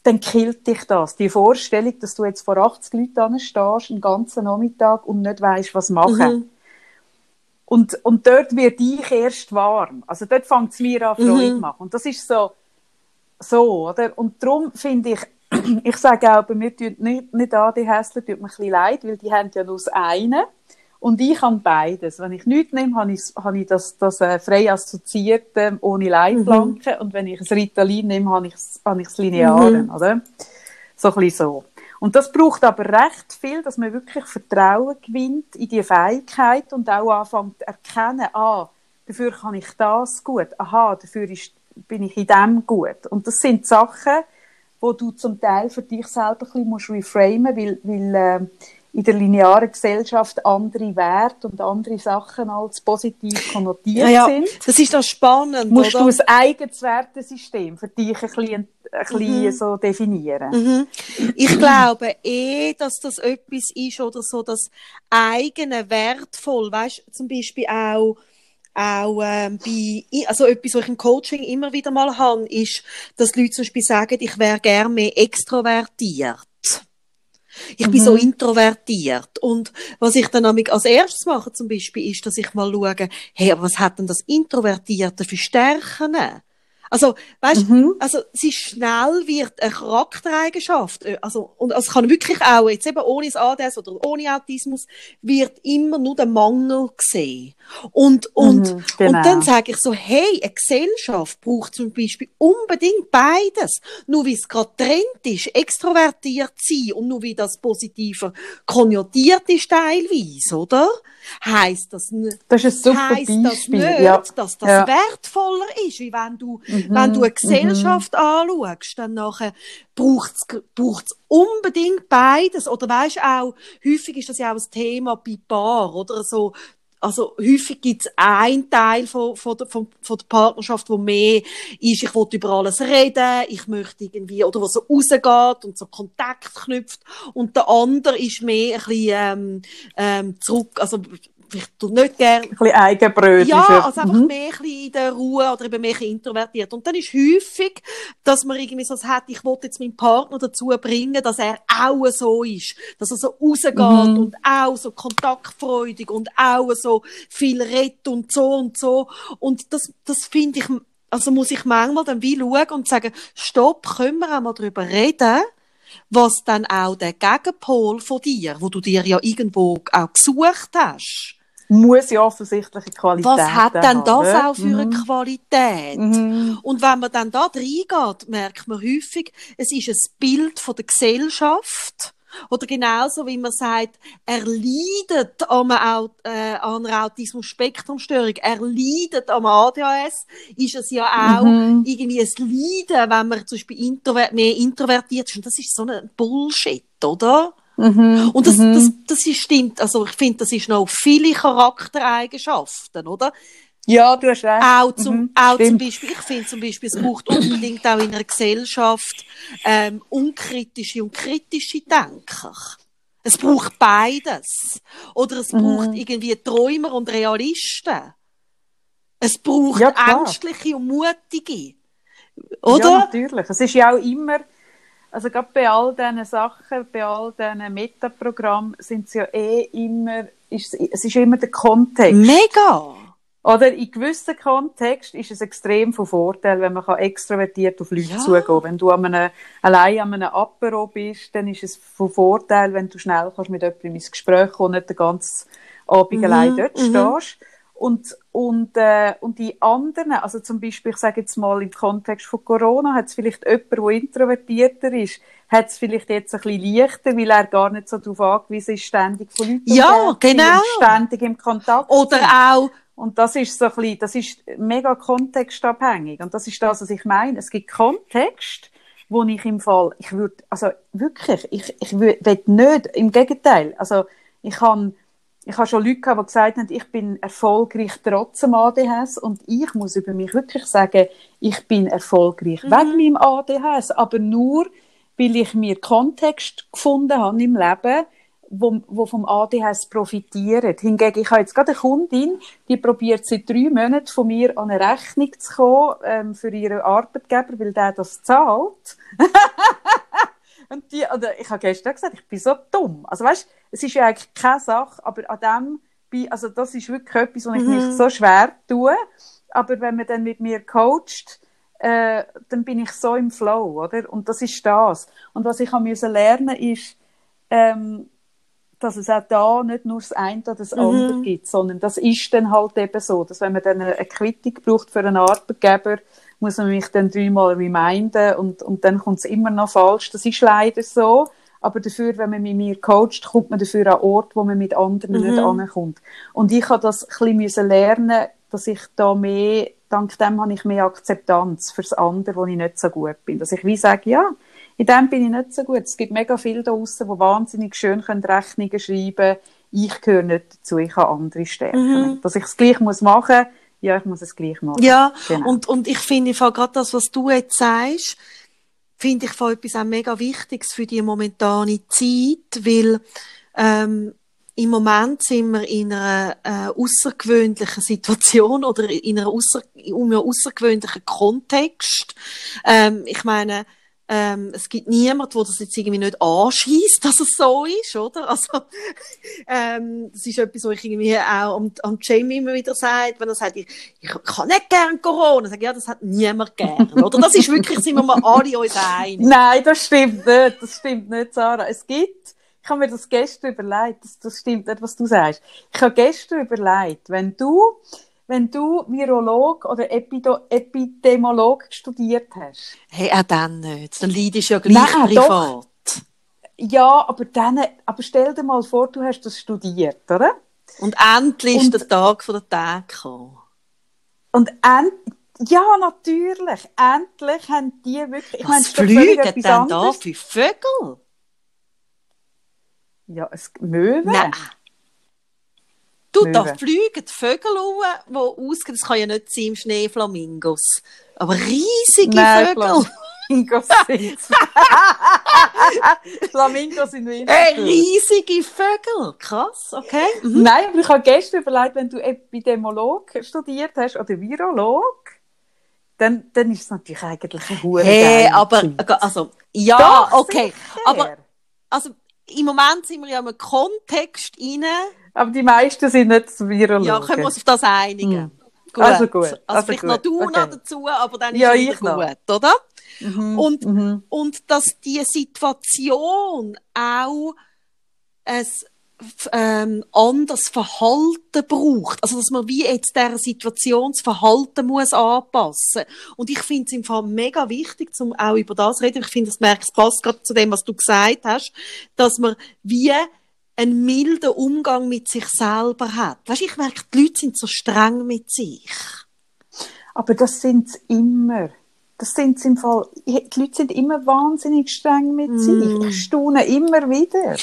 dann killt dich das. Die Vorstellung, dass du jetzt vor 80 Leuten stehst, einen ganzen Nachmittag und nicht weißt, was machen. Mhm. Und, und dort wird ich erst warm. Also dort fängt es mir an, Freude mhm. machen. Und das ist so, so, oder? Und darum finde ich, ich sage auch, bei mir tut nicht, nicht ADHSler tut mir ein bisschen leid, weil die haben ja nur das eine. Und ich habe beides. Wenn ich nichts nehme, habe ich, habe ich das, das äh, frei assoziiert äh, ohne Leitplanken. Mhm. Und wenn ich ein Ritalin nehme, habe ich, habe ich das Lineare, mhm. oder? So ein bisschen so. Und das braucht aber recht viel, dass man wirklich Vertrauen gewinnt in die Fähigkeit und auch anfängt zu erkennen, ah, dafür kann ich das gut, aha, dafür ist, bin ich in dem gut. Und das sind Sachen, wo du zum Teil für dich selber ein bisschen musst reframen, weil, weil äh, in der linearen Gesellschaft andere Werte und andere Sachen als positiv konnotiert ja, ja. sind. Das ist doch spannend, Musst oder? du ein eigenes Wertesystem für dich ein bisschen, ein bisschen mhm. so definieren. Mhm. Ich glaube eh, dass das etwas ist oder so, das eigene wertvoll, weißt zum Beispiel auch auch ähm, bei, also etwas, was ich im Coaching immer wieder mal habe, ist, dass Leute zum Beispiel sagen, ich wäre gerne mehr extrovertiert. Ich mhm. bin so mhm. introvertiert. Und was ich dann als erstes mache zum Beispiel, ist, dass ich mal schaue, hey, was hat denn das Introvertierte für Stärken? Also, weißt, mhm. also, sie schnell wird eine Charaktereigenschaft, äh, also, und es kann wirklich auch, jetzt eben ohne das ADS oder ohne Autismus, wird immer nur der Mangel gesehen. Und, und, mhm, genau. und dann sage ich so, hey, eine Gesellschaft braucht zum Beispiel unbedingt beides. Nur wie es gerade Trend ist, extrovertiert sein und nur wie das positiver konnotiert ist teilweise, oder? Heißt das nicht, das ist ein super heisst das nicht, ja. dass das ja. wertvoller ist, wie wenn du, mhm. Wenn du eine Gesellschaft mhm. anschaust, dann nachher braucht's, braucht's unbedingt beides. Oder weisst auch, häufig ist das ja auch ein Thema bei Paar, oder so, also häufig gibt es einen Teil von, von, der, von, von der Partnerschaft, wo mehr ist, ich will über alles reden, ich möchte irgendwie, oder was so rausgeht und so Kontakt knüpft. Und der andere ist mehr ein bisschen ähm, ähm, zurück, also ich tue nicht gerne. Ein bisschen eigenbrötlich. Ja, also einfach mhm. mehr ein in der Ruhe oder eben mehr introvertiert. Und dann ist häufig, dass man irgendwie so hat, ich wollte jetzt meinen Partner dazu bringen, dass er auch so ist. Dass er so rausgeht mhm. und auch so kontaktfreudig und auch so viel redet und so und so. Und das, das finde ich, also muss ich manchmal dann wie schauen und sagen, stopp, können wir auch mal darüber reden? was dann auch der Gegenpol von dir, wo du dir ja irgendwo auch gesucht hast, muss ja offensichtlich eine Qualität Was hat denn das haben, auch für mhm. eine Qualität? Mhm. Und wenn man dann da reingeht, merkt man häufig, es ist ein Bild von der Gesellschaft, oder genauso wie man sagt, er leidet an einer, äh, an einer Autismus-Spektrum-Störung, er leidet am ADHS, ist es ja auch mhm. irgendwie ein Leiden, wenn man zum Beispiel introvert, mehr introvertiert ist. Und das ist so ein Bullshit, oder? Mhm, und das, mhm. das, das ist, stimmt, also ich finde, das ist noch viele Charaktereigenschaften, oder? Ja, du hast recht. Auch zum, mhm, auch zum Beispiel, ich finde zum Beispiel, es braucht unbedingt auch in einer Gesellschaft ähm, unkritische und kritische Denker. Es braucht beides. Oder es mhm. braucht irgendwie Träumer und Realisten. Es braucht ja, Ängstliche und Mutige. Oder? Ja, natürlich. Es ist ja auch immer also gerade bei all diesen Sachen, bei all diesen Metaprogrammen sind es ja eh immer, ist, es ist immer der Kontext. Mega! Oder in gewissen Kontext ist es extrem von Vorteil, wenn man extrovertiert auf Leute ja. zugehen Wenn du an einem, allein an einem Apero bist, dann ist es von Vorteil, wenn du schnell kannst mit jemandem ins Gespräch kommen und nicht den ganzen Abend mhm. allein dort mhm. stehst. Und, und, äh, und die anderen, also zum Beispiel, ich sage jetzt mal im Kontext von Corona, hat es vielleicht jemand, der introvertierter ist, hat es vielleicht jetzt ein bisschen leichter, weil er gar nicht so darauf angewiesen ist, ständig von Leuten ja, genau. ständig im Kontakt Oder sind. auch und das ist so ein bisschen, das ist mega kontextabhängig. Und das ist das, was ich meine. Es gibt Kontext, wo ich im Fall, ich würde, also wirklich, ich, ich will nicht, im Gegenteil, also ich kann ich habe schon Leute gehabt, die gesagt haben, ich bin erfolgreich trotz dem ADHS und ich muss über mich wirklich sagen, ich bin erfolgreich mhm. wegen meinem ADHS, aber nur, weil ich mir Kontext gefunden habe im Leben, wo, wo vom ADHS profitiert. Hingegen, ich habe jetzt gerade eine Kundin, die probiert seit drei Monaten von mir an eine Rechnung zu kommen ähm, für ihren Arbeitgeber, weil der das zahlt. Und die, oder ich habe gestern gesagt, ich bin so dumm. Also weißt, es ist ja eigentlich keine Sache, aber an dem, also das ist wirklich etwas, wo ich mhm. mich so schwer tue. Aber wenn man dann mit mir coacht, äh, dann bin ich so im Flow, oder? Und das ist das. Und was ich habe lernen ist, ähm, dass es auch da nicht nur das eine oder das andere mhm. gibt, sondern das ist dann halt eben so, dass wenn man dann eine Quittung braucht für einen Arbeitgeber, muss man mich dann dreimal reminden und, und dann kommt es immer noch falsch. Das ist leider so. Aber dafür, wenn man mit mir coacht, kommt man dafür an Ort, wo man mit anderen mhm. nicht ankommt. Und ich habe das ein bisschen lernen, dass ich da mehr, dank dem habe ich mehr Akzeptanz fürs andere, wo ich nicht so gut bin. Dass ich wie sage, ja, in dem bin ich nicht so gut. Es gibt mega viele da draussen, die wahnsinnig schön können Rechnungen schreiben können. Ich gehöre nicht dazu, ich habe andere Stärken. Mhm. Dass ich es gleich muss machen ja, ich muss es gleich machen. Ja, genau. und, und ich finde gerade das, was du jetzt sagst, finde ich von etwas auch mega Wichtiges für die momentane Zeit, weil ähm, im Moment sind wir in einer äh, außergewöhnlichen Situation oder in, einer außer, in einem außergewöhnlichen Kontext. Ähm, ich meine, ähm, es gibt niemand, wo das jetzt irgendwie nicht anschießt, dass es so ist, oder? Also, ähm, das ist etwas, was ich irgendwie auch am, am Jamie immer wieder sage, wenn er sagt, ich, ich kann nicht gern Corona. Ich sage, ja, das hat niemand gern, oder? Das ist wirklich, sind wir mal alle uns einig. Nein, das stimmt nicht. Das stimmt nicht, Sarah. Es gibt, ich habe mir das gestern überlegt, das, das stimmt nicht, was du sagst. Ich habe gestern überlegt, wenn du, wenn du Virolog oder Epido Epidemiolog studiert hast. Hey, auch dann nicht. Dann leidest du ja gleich Nein, privat. Doch. Ja, aber dann, aber stell dir mal vor, du hast das studiert, oder? Und endlich und, ist der Tag von der Tag gekommen. Und end, ja, natürlich. Endlich haben die wirklich, ich meine, Was fliegen denn da für Vögel? Ja, es Möwen. Nein. Du, Möwe. da fliegen die Vögel die ausgehen. Das kann ja nicht sein im Schnee Flamingos. Aber riesige Nein, Vögel. Flamingos sind Flamingos sind Winter. Hey, riesige Vögel. Krass, okay. Mhm. Nein, aber ich habe gestern überlegt, wenn du Epidemiolog studiert hast oder Virolog, dann, dann ist es natürlich eigentlich ein hoher Hey, aber, also, ja, Doch, okay. Sicher. Aber, also, im Moment sind wir ja im Kontext rein, aber die meisten sind nicht Virologen. Ja, können wir uns auf das einigen. Hm. Gut. Also gut. Also, also vielleicht gut. noch du okay. noch dazu, aber dann ist ja, es gut, noch. oder? Mhm. Und, mhm. und dass die Situation auch ein ähm, anderes Verhalten braucht. Also, dass man wie jetzt dieser Situation das Verhalten muss anpassen. Und ich finde es im Fall mega wichtig, um auch über das zu reden. Ich finde, das merkt, es passt gerade zu dem, was du gesagt hast, dass man wie einen milden Umgang mit sich selber hat. Weißt, ich merke, die Leute sind so streng mit sich. Aber das sind sie immer. Das sind im Fall, die Leute sind immer wahnsinnig streng mit mm. sich. Ich staune immer wieder.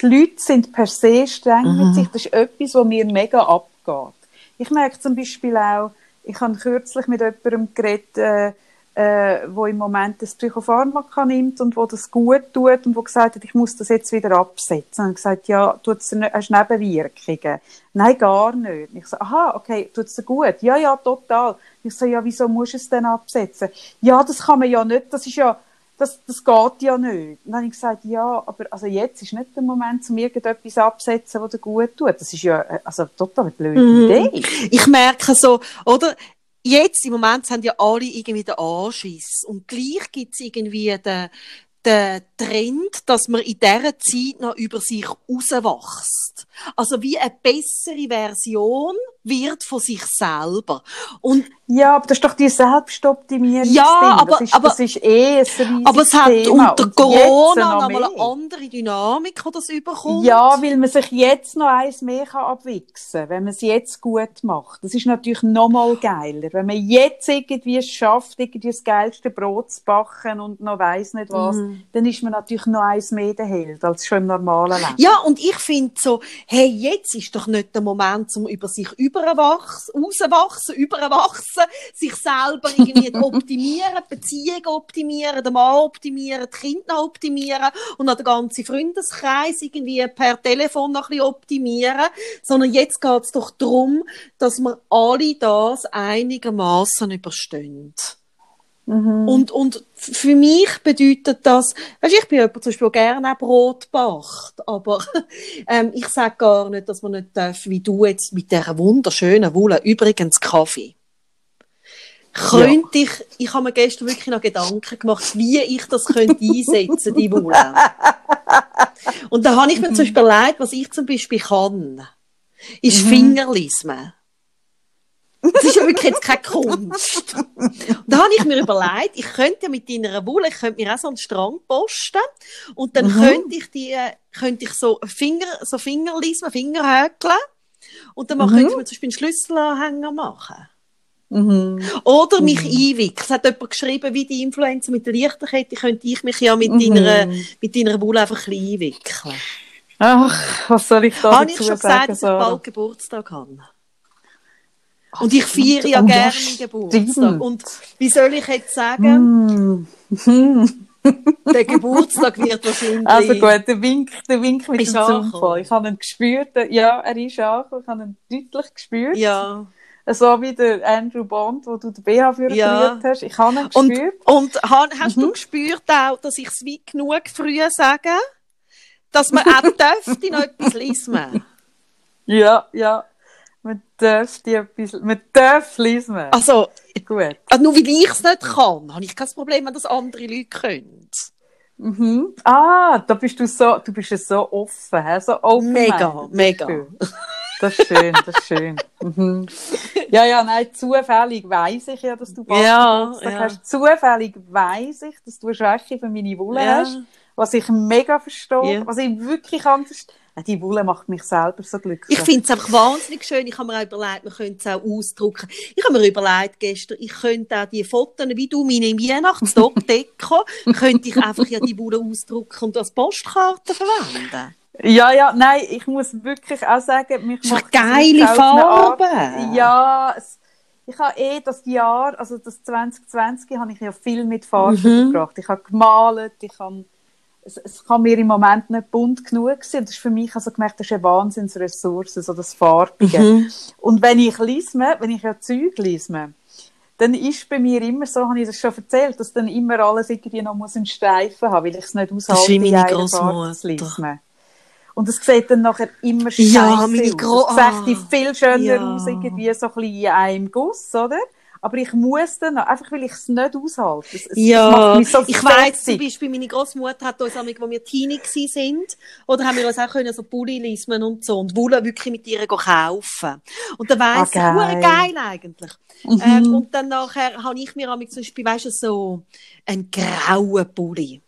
Die Leute sind per se streng mm. mit sich. Das ist etwas, was mir mega abgeht. Ich merke zum Beispiel auch, ich habe kürzlich mit jemandem geredet, äh, äh, wo im Moment das Psychopharmaka nimmt und wo das gut tut und wo gesagt hat, ich muss das jetzt wieder absetzen. Und gesagt, ja, tut's dir, hast Nebenwirkungen? Nein, gar nicht. ich so, aha, okay, tut's dir gut? Ja, ja, total. Ich so, ja, wieso musst du es denn absetzen? Ja, das kann man ja nicht, das ist ja, das, das geht ja nicht. Und dann habe ich gesagt, ja, aber also jetzt ist nicht der Moment, um irgendetwas absetzen, was dir gut tut. Das ist ja äh, also total eine blöde mm. Idee. Ich merke so, oder? Jetzt im Moment haben ja alle irgendwie den Anschiss. Und gleich gibt es irgendwie den, den Trend, dass man in dieser Zeit noch über sich rauswächst. Also wie eine bessere Version wird von sich selber. Und ja, aber das ist doch die Selbstoptimierung. Ja, aber, das ist, aber, das ist eh ein Aber es hat Thema. unter Corona noch, noch mal eine andere Dynamik, die das überkommt. Ja, weil man sich jetzt noch eins mehr kann abwichsen kann, wenn man es jetzt gut macht. Das ist natürlich noch mal geiler. Wenn man jetzt irgendwie es schafft, irgendwie das geilste Brot zu backen und noch weiss nicht was, mhm. Dann ist man natürlich noch eins mehr der Held, als schon im normalen Leben. Ja, und ich finde so, hey, jetzt ist doch nicht der Moment, um über sich überwachsen, rauswachsen, überwachsen, sich selber irgendwie optimieren, Beziehungen optimieren, den Mann optimieren, die Kinder optimieren und dann den ganzen Freundeskreis irgendwie per Telefon noch ein bisschen optimieren, sondern jetzt geht es doch darum, dass wir alle das einigermaßen überstehen. Mhm. Und, und für mich bedeutet das, weißt, ich bin jemand zum Beispiel gerne auch Brot backt, aber ähm, ich sage gar nicht, dass man nicht darf, wie du jetzt mit dieser wunderschönen Wolle, übrigens Kaffee. könnte ich, ich habe mir gestern wirklich noch Gedanken gemacht, wie ich das könnte einsetzen, die Wolle. Und da habe ich mir zum Beispiel überlegt, was ich zum Beispiel kann, ist Mhm. Fingerlismen. Das ist ja wirklich jetzt keine Kunst. Und da habe ich mir überlegt, ich könnte ja mit deiner Wolle, ich könnte mir auch so einen Strang posten und dann Mhm. könnte ich die, könnte ich so Finger, so Fingerlismen, Fingerhäkeln und dann Mhm. könnte ich mir zum Beispiel einen Schlüsselanhänger machen. Mhm. Oder mich einwickeln. Es hat jemand geschrieben, wie die Influencer mit der Lichterkette, könnte ich mich ja mit Mhm. deiner, mit deiner Wolle einfach ein einwickeln. Ach, was soll ich da Habe ich schon sagen, gesagt, dass ich bald Geburtstag habe? Und ich feiere ja Oh, gerne meinen Geburtstag. Und wie soll ich jetzt sagen, Mm. der Geburtstag wird wahrscheinlich... Also gut, der Wink, der Wink mit dem. Zufall. Ich habe ihn gespürt. Ja, er ist angekommen. Ich habe ihn deutlich gespürt. Ja. So wie der Andrew Bond, wo du den BH für Ja. hast. Ich habe ihn Und, gespürt. und ha- hast Mhm. du gespürt auch, dass ich es wie genug früh sage, dass man auch dürfte noch etwas lesen? Ja, ja. Man darf die etwas, man darf lesen. Also, Gut. also nur weil ich es nicht kann, habe ich kein Problem, wenn das andere Leute können. Mhm. Ah, da bist du so, du bist ja so offen, hä? so open Mega, mega. Das ist schön, das ist schön. Mhm. Ja, ja, nein, zufällig weiss ich ja, dass du bald Ja, ja. hast. Zufällig weiss ich, dass du eine Schwäche für meine Wolle Ja. hast, was ich mega verstehe, Ja. was ich wirklich anders... Ja, Die Wolle macht mich selber so glücklich. Ich finde es einfach wahnsinnig schön. Ich habe mir auch überlegt, man könnte es auch ausdrucken. Ich habe mir überlegt gestern, ich könnte auch die Fotos, wie du meine Weihnachtsdeko, könnte ich einfach ja die Wolle ausdrucken und als Postkarte verwenden. Ja, ja, nein, ich muss wirklich auch sagen, mich Das macht geile Farben. Ja, ich habe eh das Jahr, also das 2020, habe ich ja viel mit Farben Mhm. verbracht. Ich habe gemalt, ich habe, es, es kann mir im Moment nicht bunt genug sein. Das ist für mich also gemerkt, das ist eine Wahnsinnsressource, so das Farbige. Mhm. Und wenn ich lese, wenn ich ja Zeug lese, dann ist bei mir immer so, habe ich das schon erzählt, dass dann immer alles irgendwie noch muss einen Streifen haben, weil ich es nicht ist aushalte, wie meine Farbe Grossmutter. zu lesen. Und es sieht dann nachher immer scheiße Ja, meine Gro- aus. Es sieht Ah, viel schöner ja. aus, irgendwie so ein bisschen in einem Guss, oder? Aber ich muss dann, noch- einfach weil ich es nicht aushalte. Es, es, es Ja, macht mich so ich weiss zum. Beispiel, meine Großmutter hat uns, als wir Teenie sind, oder haben wir uns auch können, so Pulli lismen und so, und Wolle wirklich mit ihr kaufen. Und dann weiss ich, Ah, hure geil. eigentlich. Mhm. Ähm, und dann nachher habe ich mir zum Beispiel, weißt du, so einen grauen Pulli.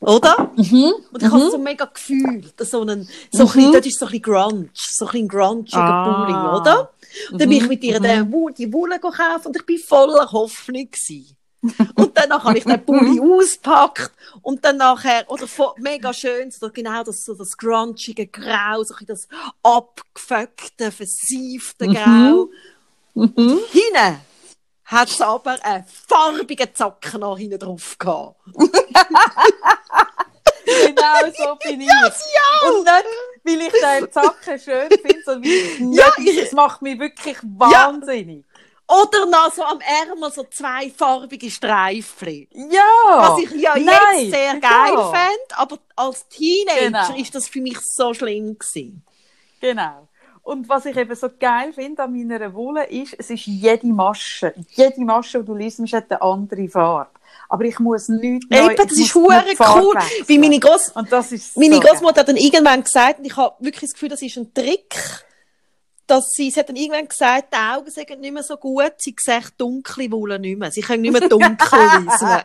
Oder? Mhm. Und ich habe so mega gefühlt, so einen, so ein bisschen, dort ist so ein bisschen Grunge, so ein bisschen grungiger Ah. Pulli, oder? Und dann bin ich mit ihr den, Woll- die Wolle gekauft und ich bin voller Hoffnung gewesen. Und dann habe ich den Pulli ausgepackt und dann nachher, oder mega schön, so genau das, so das grungige Grau, so ein das abgefuckte, versiefte Grau. Mhm. Hinten hat es aber einen farbigen Zacken noch hinten drauf gehabt. Genau so bin ich. Und nicht, weil ich den Zacken schön finde, sondern weil Ja, ich- es macht mich wirklich wahnsinnig. Oder noch so am Ärmel so zwei farbige Streifen. Ja! Was ich ja Nein, jetzt sehr geil ja. fände, aber als Teenager Genau. ist das für mich so schlimm gewesen. Genau. Und was ich eben so geil finde an meiner Wolle ist, es ist jede Masche. Jede Masche, die du liest, hat eine andere Farbe. Aber ich muss nichts neu, Eben, das ist hure cool. wechseln. Wie meine Gross Und das ist Meine so Großmutter hat dann irgendwann gesagt, und ich habe wirklich das Gefühl, das ist ein Trick, dass sie, sie hat dann irgendwann gesagt, die Augen sind nicht mehr so gut, sie sehen dunkle Wolle nicht mehr. Sie können nicht mehr dunkel lesen.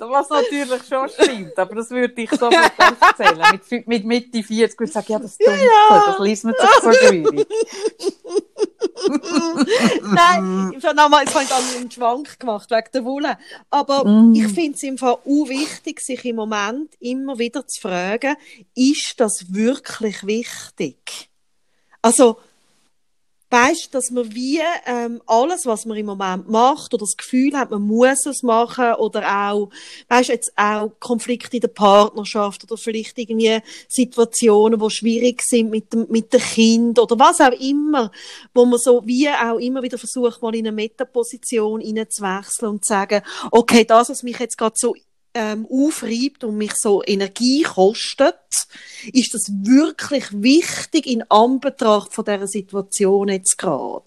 Was natürlich schon stimmt, aber das würde ich so erzählen. Mit, mit Mitte 40 würde ich sagen, ja, das ist dunkel, das liest man sich so schwierig. Nein, ich habe nochmal, jetzt habe ich einen Schwank gemacht wegen der Wolle. Aber Mm. ich finde es im Fall auch wichtig, sich im Moment immer wieder zu fragen, ist das wirklich wichtig? Also, weißt, dass man wie ähm, alles, was man im Moment macht, oder das Gefühl hat, man muss es machen, oder auch, weißt, jetzt auch Konflikte in der Partnerschaft oder vielleicht irgendwie Situationen, die schwierig sind mit dem mit dem Kind oder was auch immer, wo man so wie auch immer wieder versucht, mal in eine Metaposition hineinzuwechseln und zu sagen, okay, das, was mich jetzt gerade so ähm, aufreibt und mich so Energie kostet, ist das wirklich wichtig in Anbetracht von dieser Situation jetzt gerade?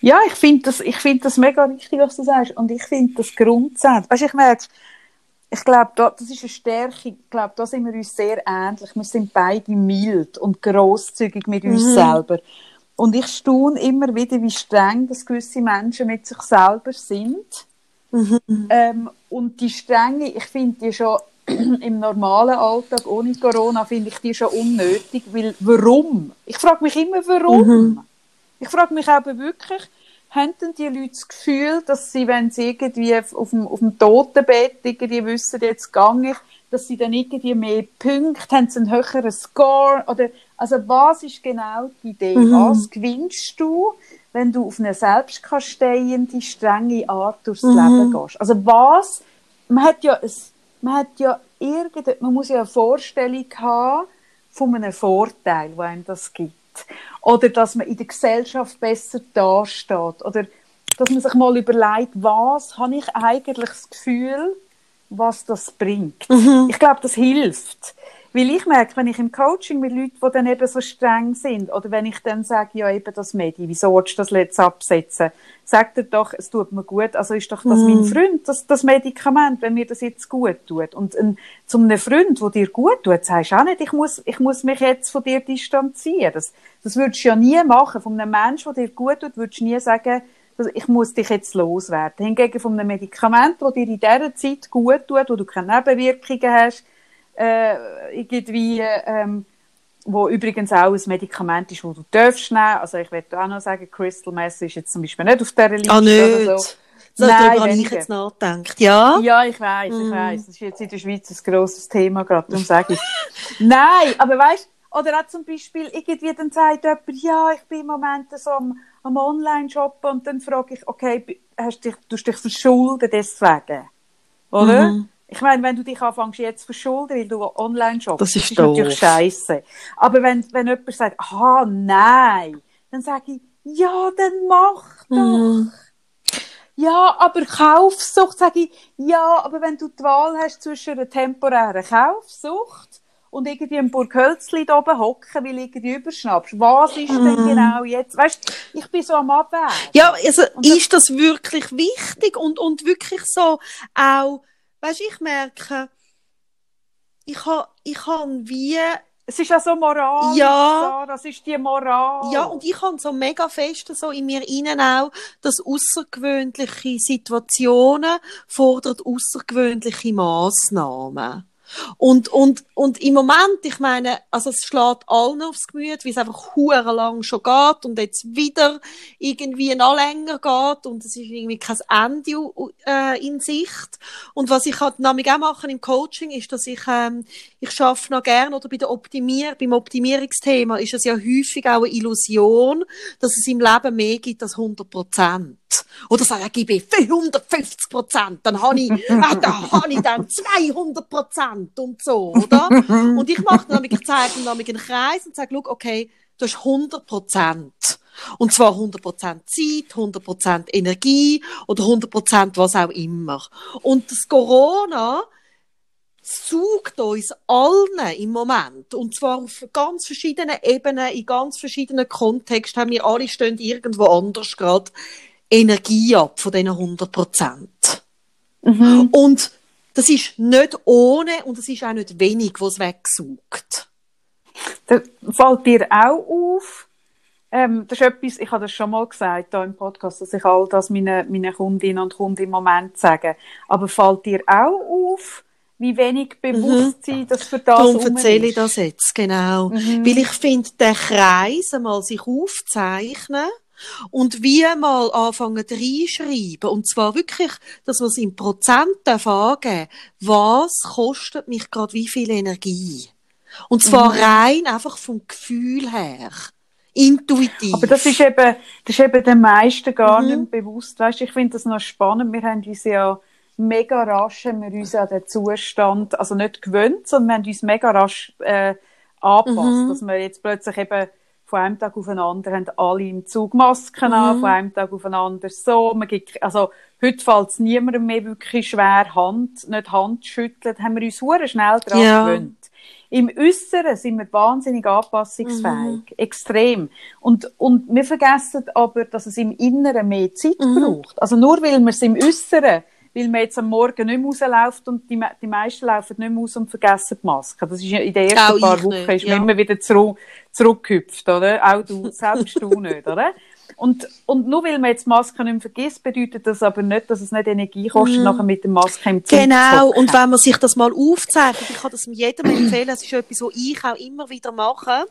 Ja, ich finde das, ich finde das mega richtig, was du sagst. Und ich finde das grundsätzlich. Weißt, ich merke, ich glaube, da, das ist eine Stärke. Ich glaube, da sind wir uns sehr ähnlich. Wir sind beide mild und großzügig mit uns Mhm. selber. Und ich staune immer wieder, wie streng dass gewisse Menschen mit sich selber sind. Mhm. Ähm, und die Strenge, ich finde die schon im normalen Alltag ohne Corona, finde ich die schon unnötig. Weil, warum? Ich frage mich immer, warum? Mhm. Ich frage mich aber wirklich, haben die Leute das Gefühl, dass sie, wenn sie irgendwie auf dem, auf dem Totenbett irgendwie wissen, jetzt gang ich, dass sie dann irgendwie mehr Punkte haben, sie einen höheren Score? Oder, also was ist genau die Idee? Mhm. Was gewinnst du, wenn du auf eine selbstkasteiende, strenge Art durchs Mhm. Leben gehst? Also was, man hat ja, ein, man hat ja irgend, man muss ja eine Vorstellung haben von einem Vorteil, wo einem das gibt. Oder dass man in der Gesellschaft besser dasteht. Oder dass man sich mal überlegt, was habe ich eigentlich das Gefühl, was das bringt. Ich glaube, das hilft. Weil ich merke, wenn ich im Coaching mit Leuten, die dann eben so streng sind, oder wenn ich dann sage, ja eben das Medi, wieso willst du das jetzt absetzen? Sagt er doch, es tut mir gut, also ist doch das mein Freund, das, das Medikament, wenn mir das jetzt gut tut. Und ein, zu einem Freund, der dir gut tut, sagst du auch nicht, ich muss, ich muss mich jetzt von dir distanzieren. Das, das würdest du ja nie machen. Von einem Menschen, der dir gut tut, würdest du nie sagen, ich muss dich jetzt loswerden. Hingegen von einem Medikament, das dir in dieser Zeit gut tut, wo du keine Nebenwirkungen hast, äh, irgendwie, ähm, wo übrigens auch ein Medikament ist, das du darfst nehmen. Also ich werde auch noch sagen, Crystal Mess ist jetzt zum Beispiel nicht auf dieser Liste Ah, nicht. oder so. So, Nein, darüber habe ich jetzt nachgedacht. Ja? Ja, ich weiß, ich weiß. Das ist jetzt in der Schweiz ein grosses Thema gerade, darum sage ich. Nein, aber weißt oder auch zum Beispiel, irgendwie dann sagt jemand, ja, ich bin im Moment so am, am Online-Shoppen und dann frage ich, okay, hast dich, tust dich verschulden deswegen? Oder? Mhm. Ich meine, wenn du dich anfängst jetzt verschulden, weil du online shoppst, Das ist natürlich doof. scheiße. Aber wenn, wenn jemand sagt, aha, nein, dann sage ich, ja, dann mach doch. Mhm. Ja, aber Kaufsucht, sage ich, ja, aber wenn du die Wahl hast zwischen einer temporären Kaufsucht und irgendwie ein Burghölzli da oben hocken, weil irgendwie überschnappst, was ist denn genau jetzt? Weißt ich bin so am Abwägen. Ja, also das- ist das wirklich wichtig und, und wirklich so auch, weißt ich merke, ich habe ich hab wie, Es ist ja so Moral. Ja. Das ist die Moral. ja, und ich habe so mega fest so in mir innen auch, dass außergewöhnliche Situationen fordern außergewöhnliche Massnahmen. Und, und, und im Moment, ich meine, also es schlägt allen aufs Gemüt, wie es einfach hure lang schon geht und jetzt wieder irgendwie noch länger geht und es ist irgendwie kein Ende äh, in Sicht. Und was ich halt nämlich auch mache im Coaching, ist, dass ich, ähm, ich schaffe noch gern oder bei der Optimier beim Optimierungsthema ist es ja häufig auch eine Illusion, dass es im Leben mehr gibt als 100 Prozent. Oder sagen, ich gebe 450 Prozent, dann habe ich, ah, da habe ich dann 200 Prozent und so, oder? und ich mache dann, ich zeige dann einen Kreis und sage, okay, du hast 100 Prozent. Und zwar 100 Prozent Zeit, 100 Prozent Energie oder 100 Prozent was auch immer. Und das Corona sucht uns allen im Moment. Und zwar auf ganz verschiedenen Ebenen, in ganz verschiedenen Kontexten haben wir alle stehen irgendwo anders gerade Energie ab von diesen 100 Prozent. Mhm. Und das ist nicht ohne und es ist auch nicht wenig, was wegsaugt. Da fällt dir auch auf, ähm, das ist etwas, ich habe das schon mal gesagt hier im Podcast, dass ich all das meinen, meinen Kundinnen und Kunden im Moment sage. Aber fällt dir auch auf, wie wenig Bewusstsein das für das Darum rum erzähle ich das jetzt, genau. Mhm. Weil ich finde, der Kreis einmal sich aufzeichnen und wie mal anfangen reinschreiben. Und zwar wirklich, dass man es in Prozent darf angeben was kostet mich gerade wie viel Energie. Und zwar Mhm. rein einfach vom Gefühl her. Intuitiv. Aber das ist eben, das ist eben den meisten gar Mhm. nicht bewusst. Weißt, ich finde das noch spannend. Wir haben uns ja mega rasch haben wir uns an den Zustand, also nicht gewöhnt, sondern wir haben uns mega rasch äh, angepasst, Mhm. dass wir jetzt plötzlich eben von einem Tag auf den anderen haben alle im Zug Masken an, Mhm. von einem Tag auf den anderen so. Man gibt, also heute fällt es niemandem mehr wirklich schwer, Hand, nicht Hand schütteln, haben wir uns hure schnell daran Ja. gewöhnt. Im Äußeren sind wir wahnsinnig anpassungsfähig. Mhm. Extrem. Und, und wir vergessen aber, dass es im Inneren mehr Zeit mhm. braucht. Also nur weil wir es im Äußeren weil man jetzt am Morgen nicht mehr rausläuft und die, die meisten laufen nicht mehr raus und vergessen die Maske. Das ist ja in den ersten Auch paar Wochen nicht, ist ja. man immer wieder zurück, zurückgehüpft, oder? Auch du, selbst du nicht, oder? Und, und nur weil man jetzt Masken nicht mehr vergisst, bedeutet das aber nicht, dass es nicht Energie kostet, mm. nachher mit der Maske im Zimmer Genau, und wenn man sich das mal aufzeichnet, ich kann das jedem empfehlen, es ist etwas, was ich auch immer wieder mache,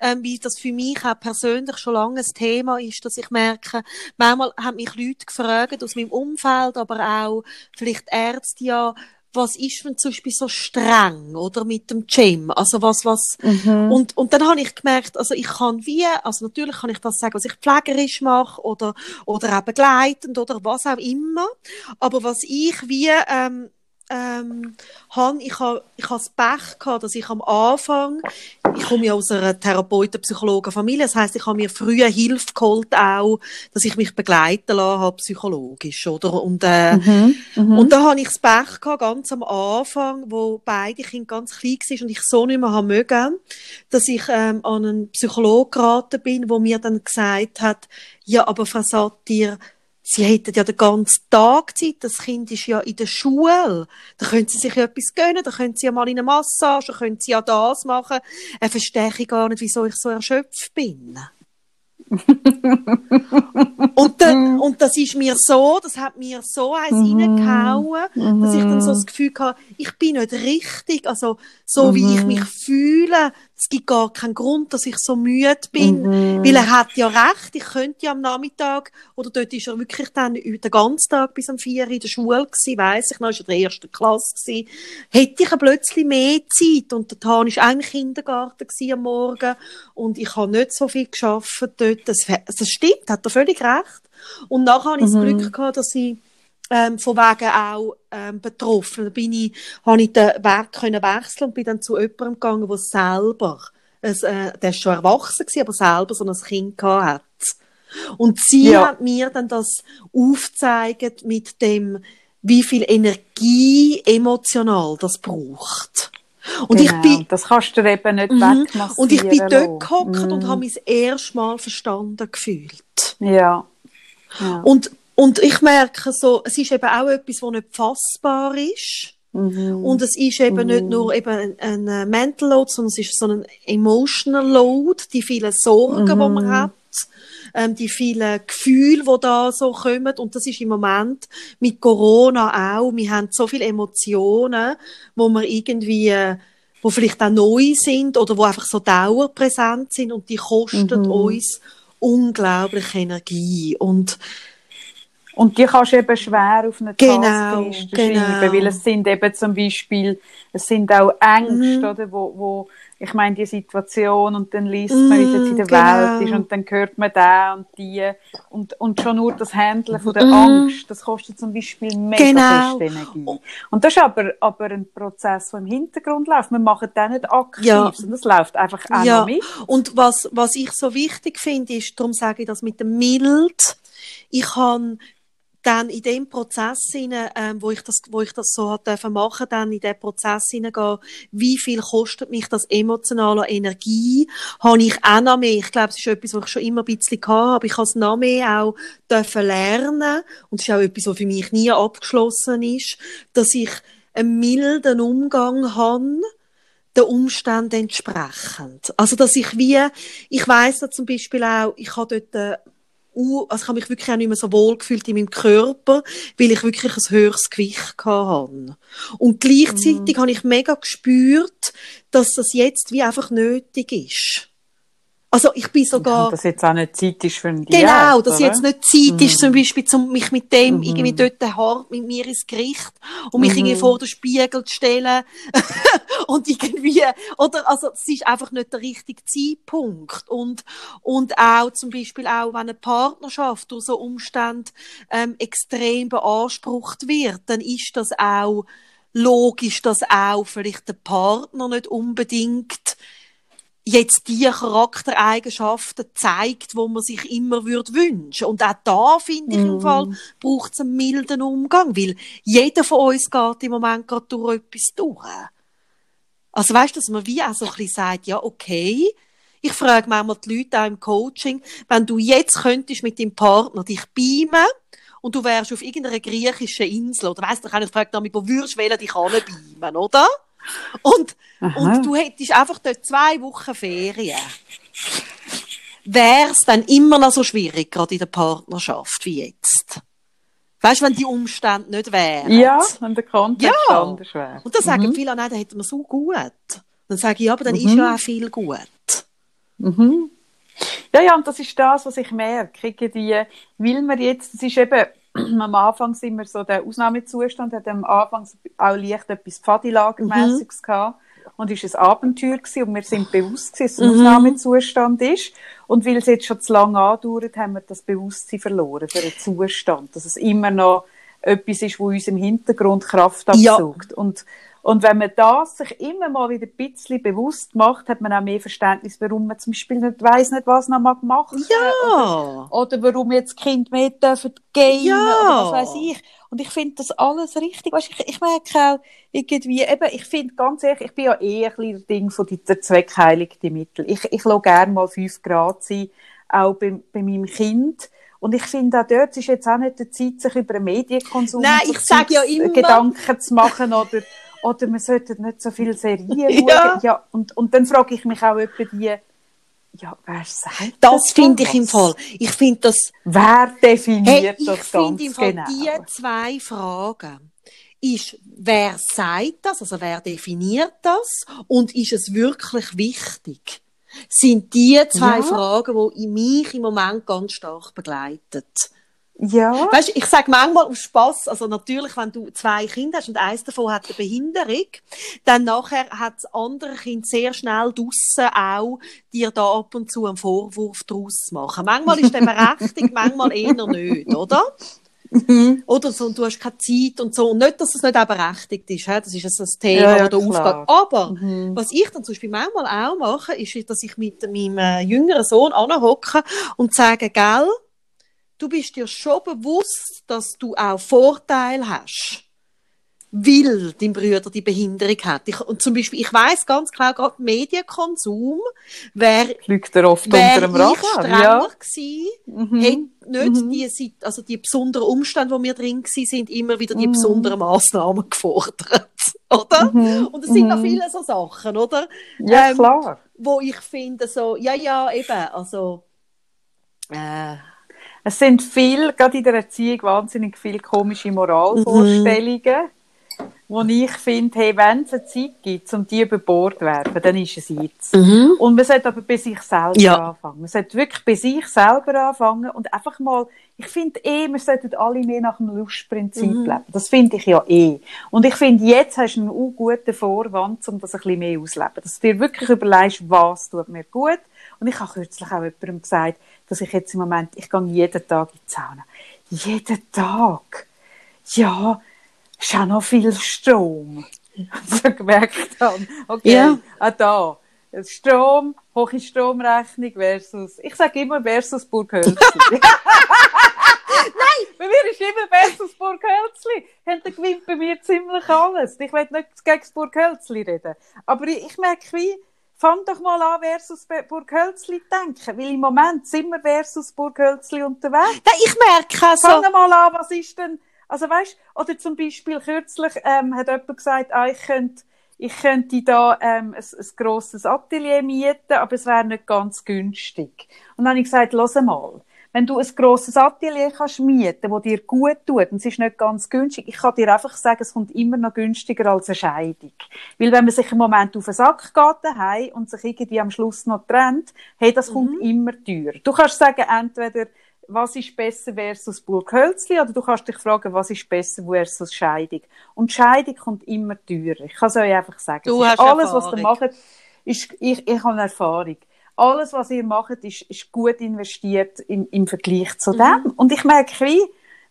ähm, wie das für mich auch persönlich schon lange ein Thema ist, dass ich merke, manchmal haben mich Leute gefragt aus meinem Umfeld, aber auch vielleicht Ärzte ja, was ist denn zum Beispiel so streng, oder, mit dem Gym? Also was, was, mhm. und, und dann habe ich gemerkt, also ich kann wie, also natürlich kann ich das sagen, was ich pflegerisch mache, oder, oder auch begleitend, oder was auch immer. Aber was ich wie, ähm, ähm, habe, ich habe ich das Pech gehabt, dass ich am Anfang, ich komme ja aus einer Therapeuten-Psychologen-Familie, das heißt, ich habe mir früher Hilfe geholt auch, dass ich mich begleiten lassen habe, psychologisch, oder? Und, äh, mhm, mhm. und da habe ich das Pech gehabt, ganz am Anfang, wo beide Kinder ganz klein waren und ich so nicht mehr haben mögen, dass ich ähm, an einen Psychologen geraten bin, wo mir dann gesagt hat, ja, aber Frau Satir, Sie hätten ja den ganzen Tag Zeit, das Kind ist ja in der Schule. Da können Sie sich ja etwas gönnen, da können Sie ja mal in eine Massage, da können Sie ja das machen. Er verstehe ich gar nicht, wieso ich so erschöpft bin. und, dann, und das ist mir so, das hat mir so eins mhm. reingehauen, dass ich dann so das Gefühl hatte, ich bin nicht richtig, also so wie ich mhm. mich fühle, es gibt gar keinen Grund, dass ich so müde bin, mhm. weil er hat ja recht, ich könnte ja am Nachmittag, oder dort ist er wirklich dann den ganzen Tag bis um vier in der Schule gewesen, weiss ich noch, ist er in der ersten Klasse gewesen, hätte ich plötzlich mehr Zeit und der Tag war eigentlich Kindergarten am Morgen und ich habe nicht so viel geschafft dort, das, das stimmt, hat er völlig recht. Und nachher habe ich mhm. das Glück gehabt, dass ich ähm, von wegen auch ähm, betroffen. Da bin ich, habe ich den Weg können wechseln und bin dann zu jemandem gegangen, der selber, ein, äh, der ist schon erwachsen gewesen, aber selber so ein Kind hat. Und sie ja. hat mir dann das aufgezeigt mit dem, wie viel Energie emotional das braucht. Und genau, ich bin, das kannst du eben nicht mhm. Und ich bin dort gehockt mhm. und habe mich das erste Mal verstanden gefühlt. Ja. ja. Und und ich merke so, es ist eben auch etwas, das nicht fassbar ist. Mhm. Und es ist eben mhm. nicht nur eben ein, ein, Mental Load, sondern es ist so ein Emotional Load, die vielen Sorgen, mhm. die man mhm. hat, ähm, die vielen Gefühle, die da so kommen. Und das ist im Moment mit Corona auch. Wir haben so viele Emotionen, wo wir irgendwie, wo vielleicht auch neu sind oder wo einfach so dauerpräsent sind und die kosten mhm. uns unglaublich Energie. Und und die kannst du eben schwer auf eine genau, Taskliste genau. schreiben, weil es sind eben zum Beispiel, es sind auch Ängste, mhm. oder, wo, wo, ich meine, die Situation und dann liest man, wie es jetzt in der genau. Welt ist und dann hört man da und die und, und schon nur das Handeln von der mhm. Angst, das kostet zum Beispiel mega genau. fest Energie. Und das ist aber, aber ein Prozess, der im Hintergrund läuft. Wir machen den nicht aktiv, ja. sondern das läuft einfach auch ja. mit. Und was, was ich so wichtig finde, ist, darum sage ich das mit dem Mild, ich habe dann in dem Prozess hinein, ähm, wo ich das, wo ich das so dürfen machen, dann in den Prozess hineingehen, wie viel kostet mich das emotionale Energie? Habe ich auch noch mehr? Ich glaube, es ist etwas, was ich schon immer ein bisschen hatte, aber ich habe es noch mehr auch dürfen lernen. Und es ist auch etwas, was für mich nie abgeschlossen ist, dass ich einen milden Umgang habe, den Umständen entsprechend. Also, dass ich wie, ich weiss da zum Beispiel auch, ich habe dort äh, also ich habe mich wirklich auch nicht mehr so wohl gefühlt in meinem Körper, weil ich wirklich ein höheres Gewicht hatte. Und gleichzeitig mhm. habe ich mega gespürt, dass das jetzt wie einfach nötig ist. Also ich bin sogar... Ja, dass jetzt auch nicht Zeit ist für ein Diät, Genau, dass oder? jetzt nicht Zeit ist, zum Beispiel, um mich mit dem mhm. irgendwie dort hart mit mir ins Gericht und mich mhm. irgendwie vor den Spiegel zu stellen und irgendwie, oder, also es ist einfach nicht der richtige Zeitpunkt und, und auch zum Beispiel auch, wenn eine Partnerschaft durch so Umstände ähm, extrem beansprucht wird, dann ist das auch logisch, dass auch vielleicht der Partner nicht unbedingt jetzt die Charaktereigenschaften zeigt, wo man sich immer würde wünschen. Und auch da finde ich mm. im mhm. Fall braucht es einen milden Umgang, weil jeder von uns geht im Moment gerade durch etwas durch. Also weißt du, dass man wie auch so ein bisschen sagt, ja, okay, ich frage manchmal die Leute auch im Coaching, wenn du jetzt könntest mit deinem Partner dich beamen und du wärst auf irgendeiner griechischen Insel, oder weißt du, ich frage damit, wo würdest du dich beamen, oder? Und, und du hättest einfach dort zwei Wochen Ferien. Wäre es dann immer noch so schwierig, gerade in der Partnerschaft wie jetzt? Weißt du, wenn die Umstände nicht wären? Ja, wenn der Kontext ja. anders wäre. Und dann sagen mhm. viele, nein, dann hätten wir so gut. Dann sage ich, ja, aber dann mhm. ist ja auch viel gut. Mhm. Ja, ja, und das ist das, was ich merke. Die, will man jetzt, das ist eben, am Anfang sind wir so, der Ausnahmezustand hat am Anfang auch leicht etwas Pfadilagermäßiges mhm. gehabt und ist ein Abenteuer gewesen und wir sind bewusst gewesen, dass es ein mhm. Ausnahmezustand ist. Und weil es jetzt schon zu lange andauert, haben wir das Bewusstsein verloren für den Zustand, dass es immer noch etwas ist, wo uns im Hintergrund Kraft absucht. Ja. Und und wenn man das sich immer mal wieder ein bisschen bewusst macht, hat man auch mehr Verständnis, warum man zum Beispiel nicht weiss, nicht, was man mag machen ja. oder, oder warum jetzt Kind mehr dürfen gehen ja. oder was weiß ich. Und ich finde das alles richtig. Weißt, ich, ich merke auch irgendwie, eben, ich finde ganz ehrlich, ich bin ja eh ein bisschen Ding von Zweck die Mittel. Ich, ich lasse gerne mal fünf Grad sein, auch bei, bei meinem Kind. Und ich finde auch dort ist jetzt auch nicht die Zeit, sich über einen Medienkonsum Nein, ich sage ja immer. Gedanken zu machen oder oder man sollte nicht so viele Serien schauen. Ja. ja und, und dann frage ich mich auch etwa die, ja, wer sagt das? Das finde ich im Fall. Ich finde das. Wer definiert hey, das ganz im Fall genau? Die zwei Fragen ist, wer sagt das, also wer definiert das und ist es wirklich wichtig? Sind die zwei ja. Fragen, die mich im Moment ganz stark begleiten. Ja. Weißt, ich sage manchmal aus Spass, also natürlich, wenn du zwei Kinder hast und eins davon hat eine Behinderung, dann nachher hat das andere Kind sehr schnell draussen auch dir da ab und zu einen Vorwurf draus machen. Manchmal ist der berechtigt, manchmal eher nicht, oder? Mhm. Oder so, und du hast keine Zeit und so. Und nicht, dass es nicht auch berechtigt ist, he? das ist also das Thema, ja, ja, das aufgeht. Aber, mhm. was ich dann zum Beispiel manchmal auch mache, ist, dass ich mit meinem äh, jüngeren Sohn anhocke und sage, gell, du bist dir schon bewusst, dass du auch Vorteile hast, weil dein Bruder die Behinderung hat. Ich, und zum Beispiel, ich weiß ganz klar, gerade Medienkonsum wäre Liegt er oft wär unter dem Radar, strenger ja. gewesen, mhm. hätte nicht mhm. die, also die besonderen Umstände, wo wir drin waren, sind immer wieder die mhm. besonderen Massnahmen gefordert, oder? Mhm. Und es sind noch mhm. viele so Sachen, oder? Ja, ähm, klar. Wo ich finde, so, ja, ja, eben, also, äh, es sind viel, gerade in der Erziehung, wahnsinnig viele komische Moralvorstellungen, mhm. Wo ich finde, hey, wenn es eine Zeit gibt, um die über Bord zu werfen, dann ist es jetzt. Mhm. Und man sollte aber bei sich selber ja. anfangen. Man sollte wirklich bei sich selber anfangen und einfach mal, ich finde eh, wir sollten alle mehr nach dem Lustprinzip mhm. leben. Das finde ich ja eh. Und ich finde, jetzt hast du einen guten Vorwand, um das ein bisschen mehr auszuleben. Dass du dir wirklich überlegst, was tut mir gut. Und ich habe kürzlich auch jemandem gesagt, dass ich jetzt im Moment, ich gehe jeden Tag in die Sauna. Jeden Tag. Ja, ist auch noch viel Strom. so gemerkt habe. Okay, ja. auch da. Strom, hohe Stromrechnung versus, ich sage immer versus Burghölzli. Nein! Bei mir ist immer versus Burghölzli. Der gewinnt bei mir ziemlich alles. Ich will nicht gegen das Burghölzli reden. Aber ich, merke, wie, fang doch mal an versus Burghölzli denken, weil im Moment sind wir versus Burghölzli unterwegs. Ja, ich merke also... Fang mal an, was ist denn, also weißt, oder zum Beispiel kürzlich ähm, hat jemand gesagt, ah, ich könnte ich könnte da ähm, ein, ein grosses Atelier mieten, aber es wäre nicht ganz günstig. Und dann habe ich gesagt, los mal, wenn du ein grosses Atelier kannst mieten, das dir gut tut, und es ist nicht ganz günstig, ich kann dir einfach sagen, es kommt immer noch günstiger als eine Scheidung. Weil wenn man sich im Moment auf den Sack geht daheim und sich irgendwie am Schluss noch trennt, hey, das mhm. kommt immer teurer. Du kannst sagen, entweder, was ist besser versus Burghölzli, oder du kannst dich fragen, was ist besser versus Scheidung. Und Scheidung kommt immer teurer. Ich kann es euch einfach sagen. Du hast alles, Erfahrung. was ihr macht, ist, ich, ich habe Erfahrung alles, was ihr macht, ist, ist gut investiert im, im Vergleich zu mhm. dem. Und ich merke, wie,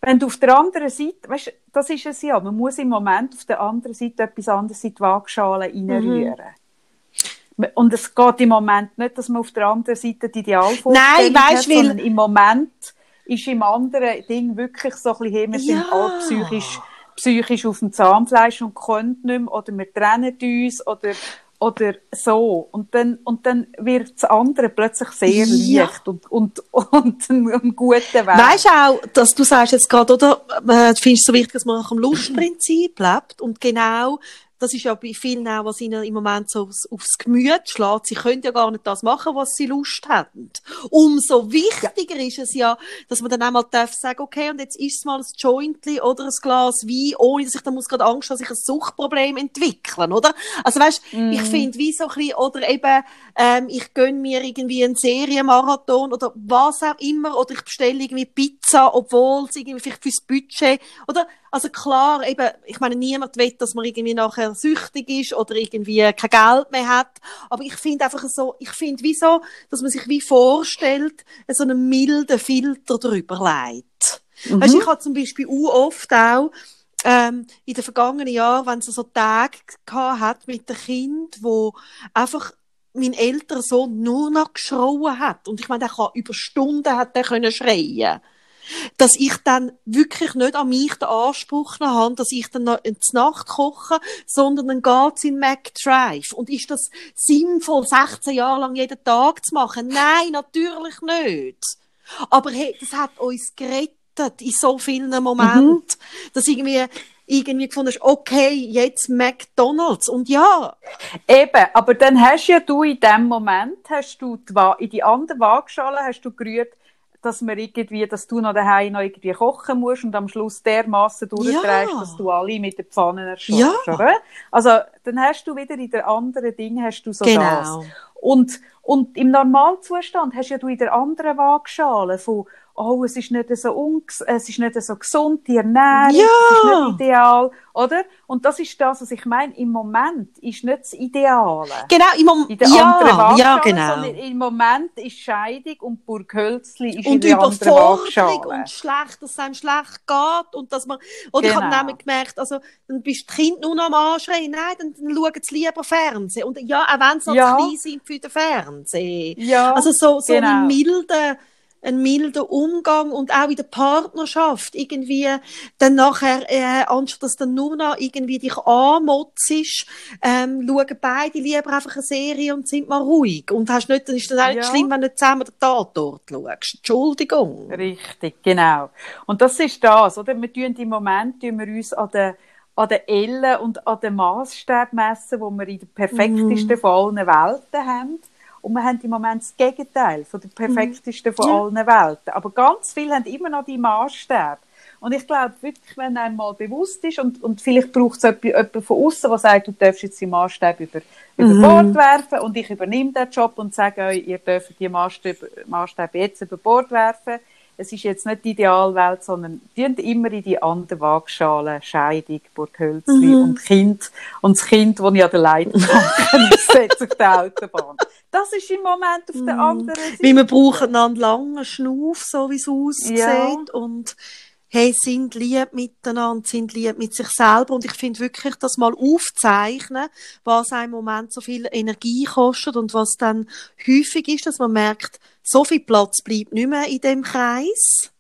wenn du auf der anderen Seite, weißt, das ist es ja, man muss im Moment auf der anderen Seite etwas anderes in die Waagschale reinrühren. Mhm. Und es geht im Moment nicht, dass man auf der anderen Seite die Idealvorstellung Nein, weißt, hat, sondern im Moment ist im anderen Ding wirklich so ein bisschen, wir sind ja. alle psychisch, psychisch auf dem Zahnfleisch und können nicht mehr, oder wir trennen uns, oder, oder so. Und dann, und dann wird das andere plötzlich sehr Ja. leicht und, und, und ein, ein guter Weg. Weißt du auch, dass du sagst jetzt gerade, oder, äh, du findest es so wichtig, dass man nach dem Lustprinzip lebt und genau, das ist ja bei vielen auch, was ihnen im Moment so aufs, aufs Gemüt schlägt. Sie können ja gar nicht das machen, was sie Lust haben. Umso wichtiger ist es ja, dass man dann auch mal darf sagen, okay, und jetzt isst mal ein Jointli oder ein Glas Wein, ohne dass ich dann muss gerade Angst haben, dass ich ein Suchtproblem entwickeln, oder? Also weißt, ich finde, wie so ein bisschen, oder eben, ähm, ich gönn mir irgendwie einen Serienmarathon oder was auch immer, oder ich bestelle irgendwie Pizza, obwohl es irgendwie vielleicht fürs Budget, oder? Also klar, eben, ich meine, niemand will, dass man irgendwie nachher süchtig ist oder irgendwie kein Geld mehr hat. Aber ich finde einfach so, ich finde wie so, dass man sich wie vorstellt, so einen milden Filter drüber legt. Weißt, ich habe zum Beispiel auch oft auch, ähm, in den vergangenen Jahren, wenn es so Tage gehabt hat mit dem Kind, wo einfach mein älterer Sohn nur noch geschrauen hat. Und ich meine, der kann über Stunden hat der können schreien dass ich dann wirklich nicht an mich den Anspruch habe, dass ich dann die Nacht koche, sondern dann geht's in McDrive. Und ist das sinnvoll, 16 Jahre lang jeden Tag zu machen? Nein, natürlich nicht. Aber hey, das hat uns gerettet in so vielen Momenten, dass irgendwie irgendwie gefunden hast, okay, jetzt McDonalds. Und ja, Eben, aber dann hast ja du in dem Moment, hast du die in die andere Waagschale hast du gerührt, dass man irgendwie, dass du noch daheim noch irgendwie kochen musst und am Schluss dermaßen durchträgst, Ja. dass du alle mit den Pfannen erschlägst, Ja. oder? Also, dann hast du wieder in der anderen Ding hast du so Genau. das. Und, und im Normalzustand hast ja du in der anderen Waagschale von, oh, es ist nicht so unges es ist nicht so gesund, die Ernährung, Ja. es ist nicht ideal, oder? Und das ist das, was ich meine. Im Moment ist nicht das Ideale. genau, im Moment, In der anderen ja, Waagschale, ja, genau. sondern im Moment ist Scheidung und Burghölzli ist in und der anderen Waagschale. und schlecht, dass es einem schlecht geht und dass man, oder ich habe Genau. nämlich gemerkt, also, dann bist du Kind nur noch am Anschreien, nein, dann, dann schauen sie lieber Fernsehen. Und ja, auch wenn sie noch Ja. klein sind für den Fernsehen. Ja, Also so, so genau. ein milder, ein milder Umgang und auch in der Partnerschaft irgendwie dann nachher, äh, anstatt dass dann nur noch irgendwie dich anmotzt, ähm, schauen beide lieber einfach eine Serie und sind mal ruhig. Und hast nicht, dann ist das auch nicht Ja. schlimm, wenn du zusammen den Tatort schaust. Entschuldigung. Richtig, genau. Und das ist das, oder? Wir tun im Moment tun wir uns an den, an den Ellen und an den Maßstab messen, wo wir in der perfektesten Mhm. von allen Welten haben. Und wir haben im Moment das Gegenteil von der perfektesten von Mhm. Ja. allen Welten. Aber ganz viele haben immer noch die Maßstäbe. Und ich glaube wirklich, wenn einem mal bewusst ist, und, und vielleicht braucht es jemanden von außen, der sagt, du darfst jetzt die Maßstäbe über, über Mhm. Bord werfen und ich übernehme den Job und sage euch, ihr dürft die Maßstäbe, Maßstäbe jetzt über Bord werfen. Es ist jetzt nicht die Idealwelt, sondern die immer in die andere Waagschale, Scheidung, Burghölzli Mhm. und Kind. Und das Kind, das ich an der Leitplanke aussetze auf der Autobahn. Das ist im Moment auf der anderen Seite. Weil wir brauchen einen langen Schnuff, so wie es aussieht. Ja. Und hey, sind lieb miteinander, sind lieb mit sich selber. Und ich finde wirklich, das mal aufzeichnen, was einem im Moment so viel Energie kostet und was dann häufig ist, dass man merkt, so viel Platz bleibt nicht mehr in dem Kreis.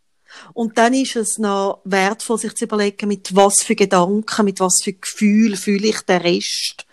Und dann ist es noch wertvoll, sich zu überlegen, mit was für Gedanken, mit was für Gefühl fühle ich den Rest.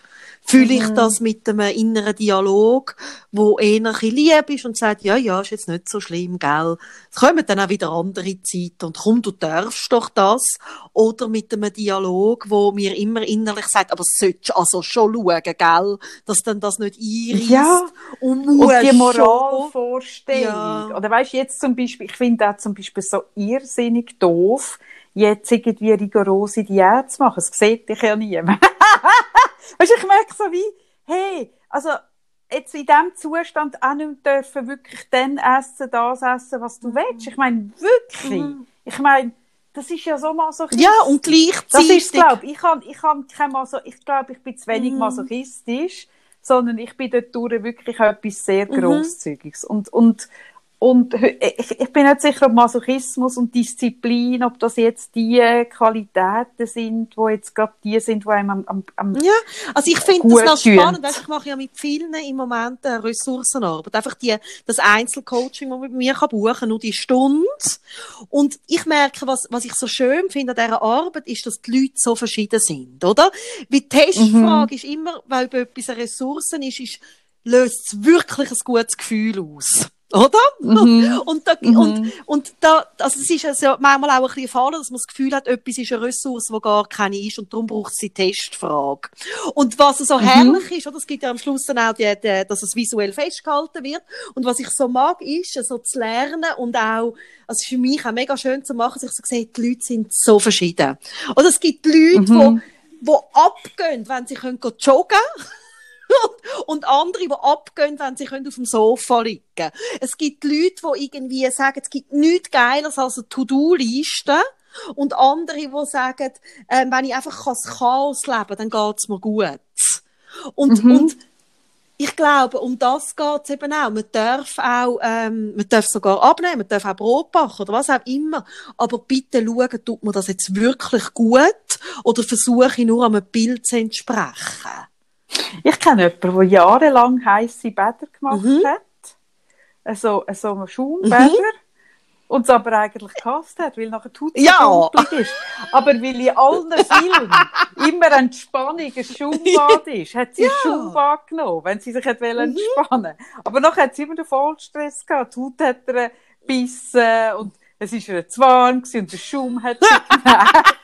Fühle ich das mit einem inneren Dialog, wo eher ein lieb ist und sagt, ja, ja, ist jetzt nicht so schlimm, gell. Es kommen dann auch wieder andere Zeiten und komm, du darfst doch das. Oder mit einem Dialog, wo mir immer innerlich sagt, aber es solltest also schon schauen, gell, dass dann das nicht einreißt. Ja. Und, Und die. Moralvorstellung. Ja. Oder weißt jetzt zum Beispiel, ich finde auch zum Beispiel so irrsinnig doof, jetzt irgendwie rigorose Diät zu machen. Das sieht dich ja niemand. weißt du, ich merke so wie, hey, also, jetzt in diesem Zustand auch nicht dürfen wirklich dann essen, das essen, was du willst. Ich meine, wirklich. Mhm. Ich meine, das ist ja so masochistisch. Ja, und gleichzeitig. Das ist glaube ich. habe ich habe kein Maso ich glaube, ich bin zu wenig Mhm. masochistisch, sondern ich bin dort durch wirklich etwas sehr Mhm. Grosszügiges. Und, und, und ich, ich bin nicht sicher, ob Masochismus und Disziplin, ob das jetzt die Qualitäten sind, wo jetzt gerade die sind, die einem am, am, am Ja, also ich finde das noch spannend, weißt, ich mache ja mit vielen im Moment äh, Ressourcenarbeit, einfach die, das Einzelcoaching, das man mit mir kann buchen, nur die Stunde. Und ich merke, was, was ich so schön finde an dieser Arbeit, ist, dass die Leute so verschieden sind, oder? Weil die Testfrage ist immer, weil bei etwas eine Ressource ist, ist löst es wirklich ein gutes Gefühl aus. Oder? Mhm. Und, da, Mhm. und, und da, also es ist also manchmal auch ein bisschen Fall, dass man das Gefühl hat, etwas ist eine Ressource, die gar keine ist und darum braucht es die Testfrage. Und was so herrlich ist, oder? Es gibt ja am Schluss dann auch, die, die, dass es visuell festgehalten wird. Und was ich so mag, ist, so zu lernen und auch, also es ist für mich auch mega schön zu machen, dass ich so sehe, die Leute sind so verschieden. Oder es gibt Leute, Mhm. abgehen, wenn sie können joggen und andere, die abgehen, wenn sie können auf dem Sofa liegen können. Es gibt Leute, die irgendwie sagen, es gibt nichts Geiles als eine To-Do-Liste. Und andere, die sagen, ähm, wenn ich einfach das Chaos leben kann, dann geht's mir gut. Und, Mhm. und ich glaube, um das geht's eben auch. Man darf auch, ähm, man darf sogar abnehmen, man darf auch Brot backen oder was auch immer. Aber bitte schauen, tut man das jetzt wirklich gut oder versuche ich nur einem Bild zu entsprechen? Ich kenne jemanden, der jahrelang heisse Bäder gemacht Mhm. hat. Also, also Schaumbäder. Und es aber eigentlich gehasst hat, weil nachher tut Ja. so ist. Aber weil in allen Filmen immer Entspannung ein Schaumbad ist, hat sie Ja. ein Schaumbad genommen, wenn sie sich hat wollen entspannen Aber nachher hat sie immer den Vollstress gehabt. Die Haut hat ihr gebissen und es war ihr zu warm gewesen und der Schaum hat sie genervt.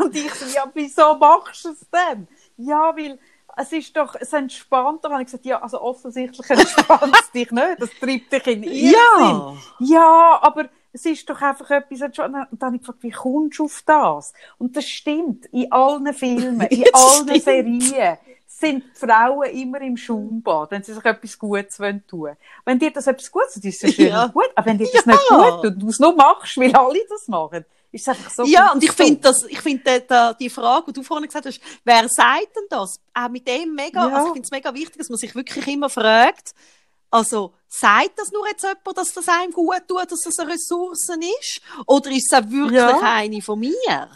Und ich so, ja, wieso machst du es denn? Ja, weil es ist doch, es entspannt. Da habe ich gesagt, ja, also offensichtlich entspannt es dich nicht. Das treibt dich in Irrsinn. Ja. Ja, aber es ist doch einfach etwas. Und dann habe ich gefragt, wie kommst du auf das? Und das stimmt. In allen Filmen, in allen stimmt. Serien sind Frauen immer im Schaumbad, wenn sie sich etwas Gutes wollen tun. Wenn dir das etwas Gutes tut, ist es schön Ja. und gut. Aber wenn dir das Ja. nicht gut tut, du es nur machst, weil alle das machen, ist es einfach so Ja, und ich finde das, ich finde die Frage, die du vorhin gesagt hast, wer sagt denn das? Auch mit dem mega, Ja. also ich finde es mega wichtig, dass man sich wirklich immer fragt, also, sagt das nur jetzt jemand, dass das einem gut tut, dass das eine Ressource ist? Oder ist es auch wirklich Ja. eine von mir?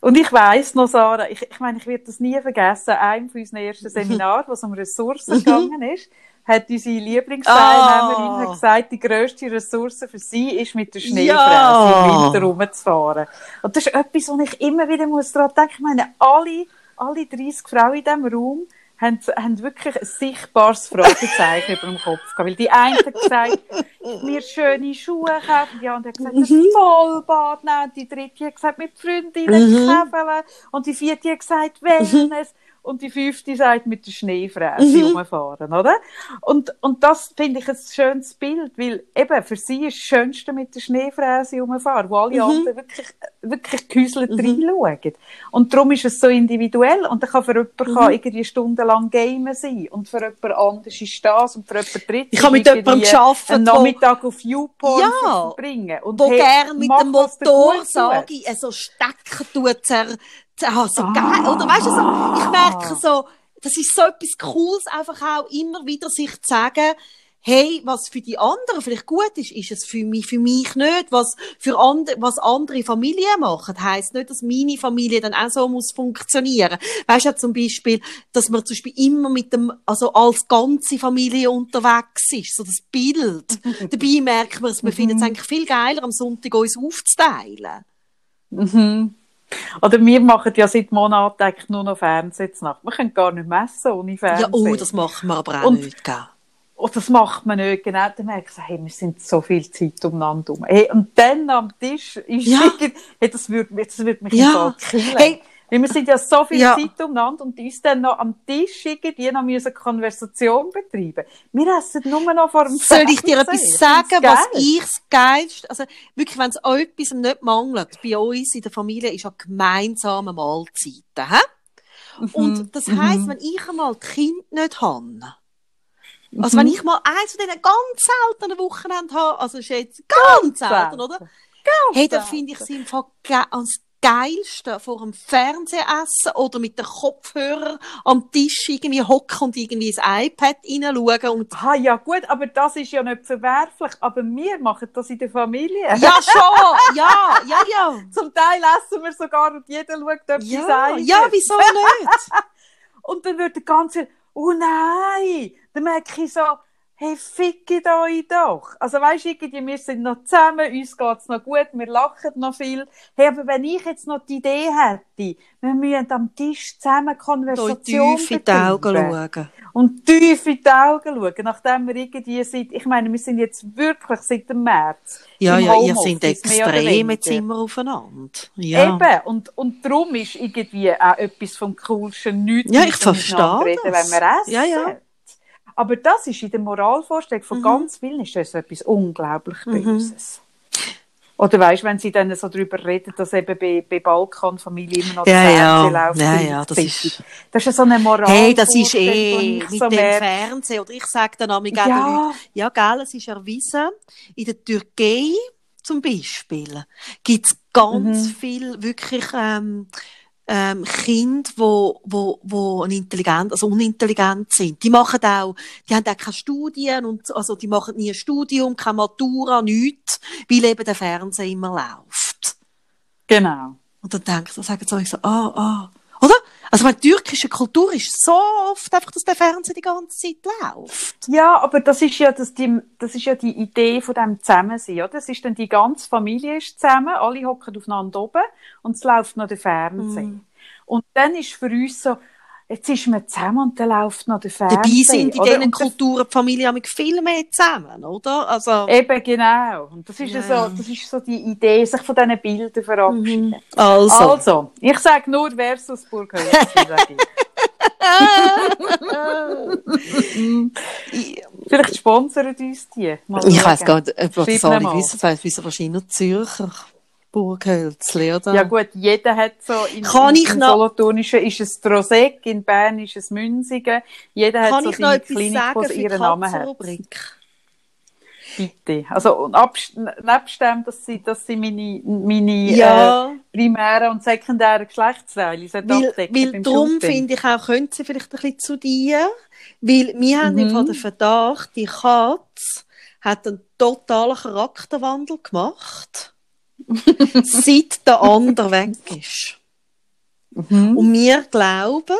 Und ich weiss noch, Sarah, ich, ich meine, ich werde das nie vergessen, einem von unseren ersten Seminaren, wo es um Ressourcen gegangen ist, hat unsere Lieblingsteilnehmerin Ah. hat gesagt, die grösste Ressource für sie ist, mit der Schneefräse Ja. im Winter rumzufahren. Und das ist etwas, wo ich immer wieder muss daran denken Ich meine, alle, alle 30 Frauen in diesem Raum haben, haben wirklich ein sichtbares Fragezeichen über dem Kopf gehabt. Weil die eine hat gesagt, mir schöne Schuhe kaufen, die andere hat gesagt, ein Vollbad nehmen, die dritte hat gesagt, mit Freundinnen Mhm. käfeln und die vierte hat gesagt, Wellness. Und die fünfte sagt, mit der Schneefräse Mhm. rumfahren, oder? Und, und das finde ich ein schönes Bild, weil eben für sie ist das Schönste mit der Schneefräse rumfahren, wo alle Mhm. anderen wirklich, wirklich gehäuselt reinschauen. Und darum ist es so individuell und dann kann für jemanden Mhm. kann irgendwie stundenlang gamen sein und für jemand anderes ist das und für jemand drittes Ich habe mit jemandem gearbeitet, einen wo- Nachmittag auf YouPorn Ja. verbringen. Und Wo hey, gern mit dem Motor, sage ich, so stecken tut, zer, ah, so geil, oder weißt du, so, ich merke so, das ist so etwas Cooles, einfach auch immer wieder sich zu sagen, hey, was für die anderen vielleicht gut ist, ist es für mich, für mich nicht. Was für andere, was andere Familien machen, heisst nicht, dass meine Familie dann auch so muss funktionieren. Weißt du, zum Beispiel, dass man zum Beispiel immer mit dem, also als ganze Familie unterwegs ist, so das Bild. Dabei merkt man, wir finden es eigentlich viel geiler, am Sonntag uns aufzuteilen. Mhm. Oder wir machen ja seit Monaten eigentlich nur noch Fernsehen Nacht. Wir können gar nicht messen ohne Fernsehen. Ja, oh, das machen wir aber auch Und- nicht, gell? Und das macht man nicht. Genau, dann ich, so, hey, wir sind so viel Zeit umeinander rum. Hey, und dann am Tisch ist Ja. hey, das würde mich, das würde mich Ja. im Fall killen. Hey. Weil wir sind ja so viel Ja. Zeit umeinander und uns dann noch am Tisch irgendwie noch müssen Konversation betreiben. Wir essen nur noch vor dem Soll ich dir etwas sagen, was ich das Geilste, also wirklich, wenn es etwas nicht mangelt, bei uns in der Familie, ist ja gemeinsame Mahlzeiten, hä? Mhm. Und das heisst, wenn ich einmal die Kinder nicht habe, also wenn Mhm. ich mal eins von diesen ganz seltenen Wochenenden habe, also ist jetzt ganz selten, oder? Hey, dann selten. finde ich sie im Fall Geilste vor dem Fernsehen essen oder mit den Kopfhörern am Tisch irgendwie hocken und irgendwie ins iPad hineinschauen und Ah, ja gut, aber das ist ja nicht verwerflich. Aber wir machen das in der Familie. ja, schon! Ja, ja, ja. Zum Teil essen wir sogar und jeder schaut etwas Ja, eigenes. ja, wieso nicht? Und dann wird der ganze, oh nein, dann merke ich so, hey, fickt euch doch. Also weisst du, irgendwie, wir sind noch zusammen, uns geht's noch gut, wir lachen noch viel. Hey, aber wenn ich jetzt noch die Idee hätte, wir müssen am Tisch zusammen Konversation tief in die Augen schauen. und tief in die Augen schauen, nachdem wir irgendwie seit, ich meine, wir sind jetzt wirklich seit dem März Ja, im ja, ihr seid extrem jetzt immer aufeinander. Ja. Eben, und, und darum ist irgendwie auch etwas vom Coolsten nichts Ja, ich verstehe reden, das. wenn wir essen. Ja, ja. Aber das ist in der Moralvorstellung von Mhm. ganz vielen ist das etwas unglaublich Mhm. Böses. Oder weißt, wenn sie dann so darüber reden, dass eben bei, bei Balkanfamilien immer noch Ja, das ja. Fernsehen läuft. Ja, ja, das Zeitung. ist- das ist ja so eine Moral. Hey, das ist eh mit so dem Fernsehen. Oder ich sage dann auch, ja. Ja, ja, gell, es ist erwiesen, in der Türkei zum Beispiel gibt es ganz Mhm. viel wirklich ähm, ähm, Kinder, wo, wo, wo intelligent, also unintelligent sind. Die machen auch, die haben auch keine Studien und also die machen nie ein Studium, keine Matura, nichts, weil eben der Fernseher immer läuft. genau. Und dann denke ich, sagen sie euch so, ah, ah. Also, meine türkische Kultur ist so oft einfach, dass der Fernseher die ganze Zeit läuft. Ja, aber das ist ja, das, die, das ist ja die Idee von dem Zusammensein, oder? Das ist dann die ganze Familie ist zusammen, alle hocken aufeinander oben und es läuft noch der Fernseher. Mhm. Und dann ist für uns so, jetzt ist man zusammen und dann läuft noch der Fernseher. Dabei sind in diesen Kulturen die Familie mit viel mehr zusammen, oder? Also, Eben, genau. Und das ist ja. So, das ist so die Idee, sich von diesen Bildern verabschieden. also. Also, ich sage nur versus Burghölzli, sage ich. ich, Vielleicht sponsern uns die. Mal ich weiss gar nicht, ob das alle wissen, das wissen wahrscheinlich nur Zürcher Burghölzli, oder? Ja gut, jeder hat so, in, Kann in, ich im noch- Solothurnischen ist es Trosek, in Bern ist es Münzigen. Jeder hat Kann so ich noch seine Klinik, sagen die ihren Namen hat. Bitte. Also, nebst dem, dass sie, dass sie meine, meine Ja. äh, primären und sekundären Geschlechtsteile Weil, abdecken weil darum finde ich auch, könnte sie vielleicht ein bisschen zu dir. Weil wir haben Mhm. im Fall den Verdacht, die Katze hat einen totalen Charakterwandel gemacht, seit der andere weg ist. Mhm. Und wir glauben,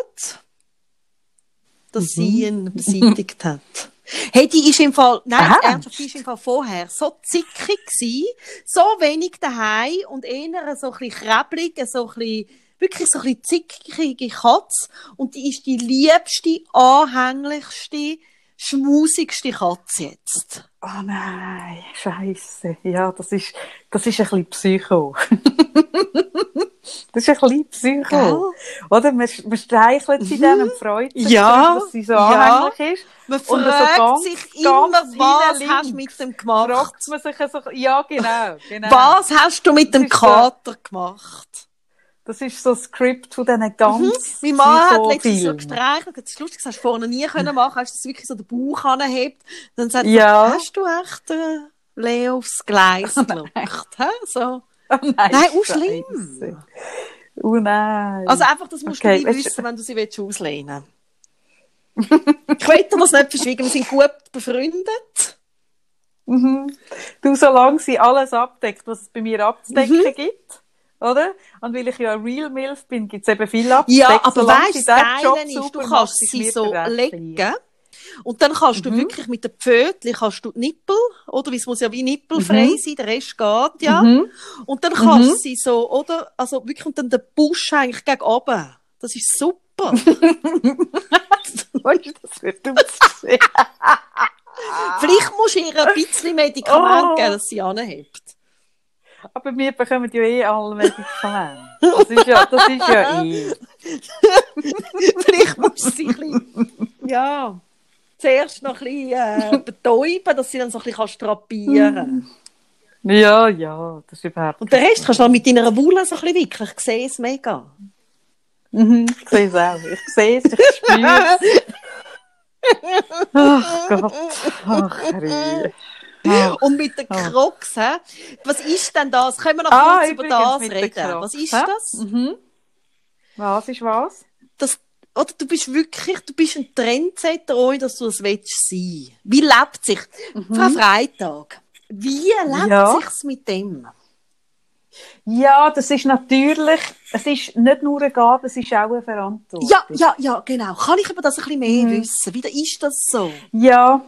dass sie Mhm. ihn beseitigt hat. Hey, die ist im Fall, nein, Aha. ernsthaft, die ist im Fall vorher so zickig gsi, so wenig daheim und eher so ein bisschen kreblig, so ein bisschen, wirklich so ein bisschen zickige Katze. Und die ist die liebste, anhänglichste, schmusigste Katze jetzt. Oh nein, Scheiße. Ja, das ist, das ist ein bisschen Psycho. das ist ein bisschen Psycho. Oder? Man, man streichelt sie dann und freut sich, Mhm. Ja, darüber, dass sie so ja. anhänglich ist. Man Und so fragt ganz, sich ganz immer, was hast du mit dem gemacht? Fragt man sich so, ja, genau, genau. Was hast du mit dem Kater gemacht? Das ist so das Skript von diesen ganz Mein Mann hat letztens so gestreichelt, das ist lustig, das hast du vorne nie können machen, hast du das wirklich so den Bauch anhebt, dann sagt Ja. er, hast du echt äh, Leo aufs Gleis gelockt? Hä? so. Oh nein, Nein, auch Scheisse. schlimm. Oh nein. Also einfach, das musst Okay, du weißt du- wissen, wenn du sie willst auslehnen Ich will das nicht verschwiegen, wir sind gut befreundet. Mhm. Du, solange sie alles abdeckt, was es bei mir abzudecken Mhm. gibt, oder? Und weil ich ja Real Milf bin, gibt es eben viel abzudecken. Ja, aber weißt du, ist, du kannst sie so der legen gleich. und dann kannst du Mhm. wirklich mit den Pfötchen kannst du die Nippel, oder? Weil es muss ja wie nippelfrei Mhm. sein, der Rest geht ja. Mhm. Und dann kannst Mhm. du sie so, oder? Also wirklich, und dann den Busch eigentlich gegen oben. Das ist super. Das wird. Vielleicht musst du ihr ein bisschen Medikament Oh. geben, dass sie anhebt. Aber wir bekommen ja eh alle Medikamente. Das ist ja, das ist ja. Vielleicht musst du sie ein bisschen, ja, zuerst noch ein bisschen äh, betäuben, dass sie dann so ein bisschen strapieren kann. Ja, ja, das ist überhaupt. Und den Rest kannst du dann mit deiner Wolle so ein bisschen wickeln. Ich sehe es mega. Mhm, ich sehe es auch. Ich sehe es, ich spüre es. Ach Gott. Ach, Herr. Ah. Und mit den. Crocs, hä? Was ist denn das? Können wir noch Ah, kurz über das reden? Was ist hä? das? Mhm. Was ist was? das? Oder du bist wirklich, du bist ein Trendsetter, ohne dass du es willst sein. Wie lebt sich, Frau Freitag, wie lebt Mhm. Ja. sich's mit dem? Ja, das ist natürlich, es ist nicht nur eine Gabe, es ist auch eine Verantwortung. Ja, ja, ja, genau. Kann ich aber das ein bisschen mehr Mhm. wissen? Wie ist das so? Ja,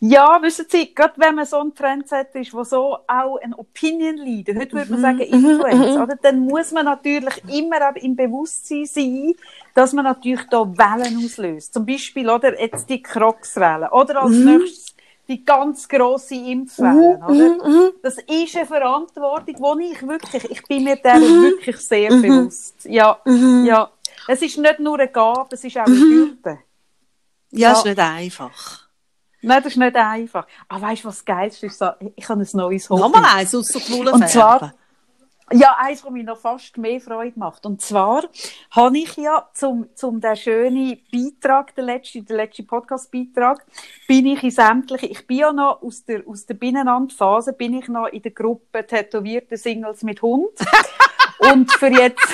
ja, wissen Sie, gerade wenn man so ein Trendsetter ist, wo so auch ein Opinion Leader, heute würde man sagen Influencer, oder? dann muss man natürlich immer im Bewusstsein sein, dass man natürlich da Wellen auslöst. Zum Beispiel, oder, jetzt die Crocs-Welle. Oder als nächstes die ganz grosse Impfwelle, oder? Das ist eine Verantwortung, die ich wirklich, ich bin mir der wirklich sehr bewusst. Ja, ja. Es ist nicht nur eine Gabe, es ist auch eine Hürde. Ja, Ja. ist nicht einfach. Nein, das ist nicht einfach. Aber weißt du, was das Geilste ist? So, Ich habe ein neues Hobby. Nochmal eins, ausser die Wolle Und zwar-. Ja, eins, was mir noch fast mehr Freude macht. Und zwar habe ich ja zum, zum den schönen Beitrag, der letzte, der letzte Podcast-Beitrag, bin ich in sämtliche, ich bin ja noch aus der, aus der Binnenlandphase, bin ich noch in der Gruppe tätowierte Singles mit Hund. Und für jetzt,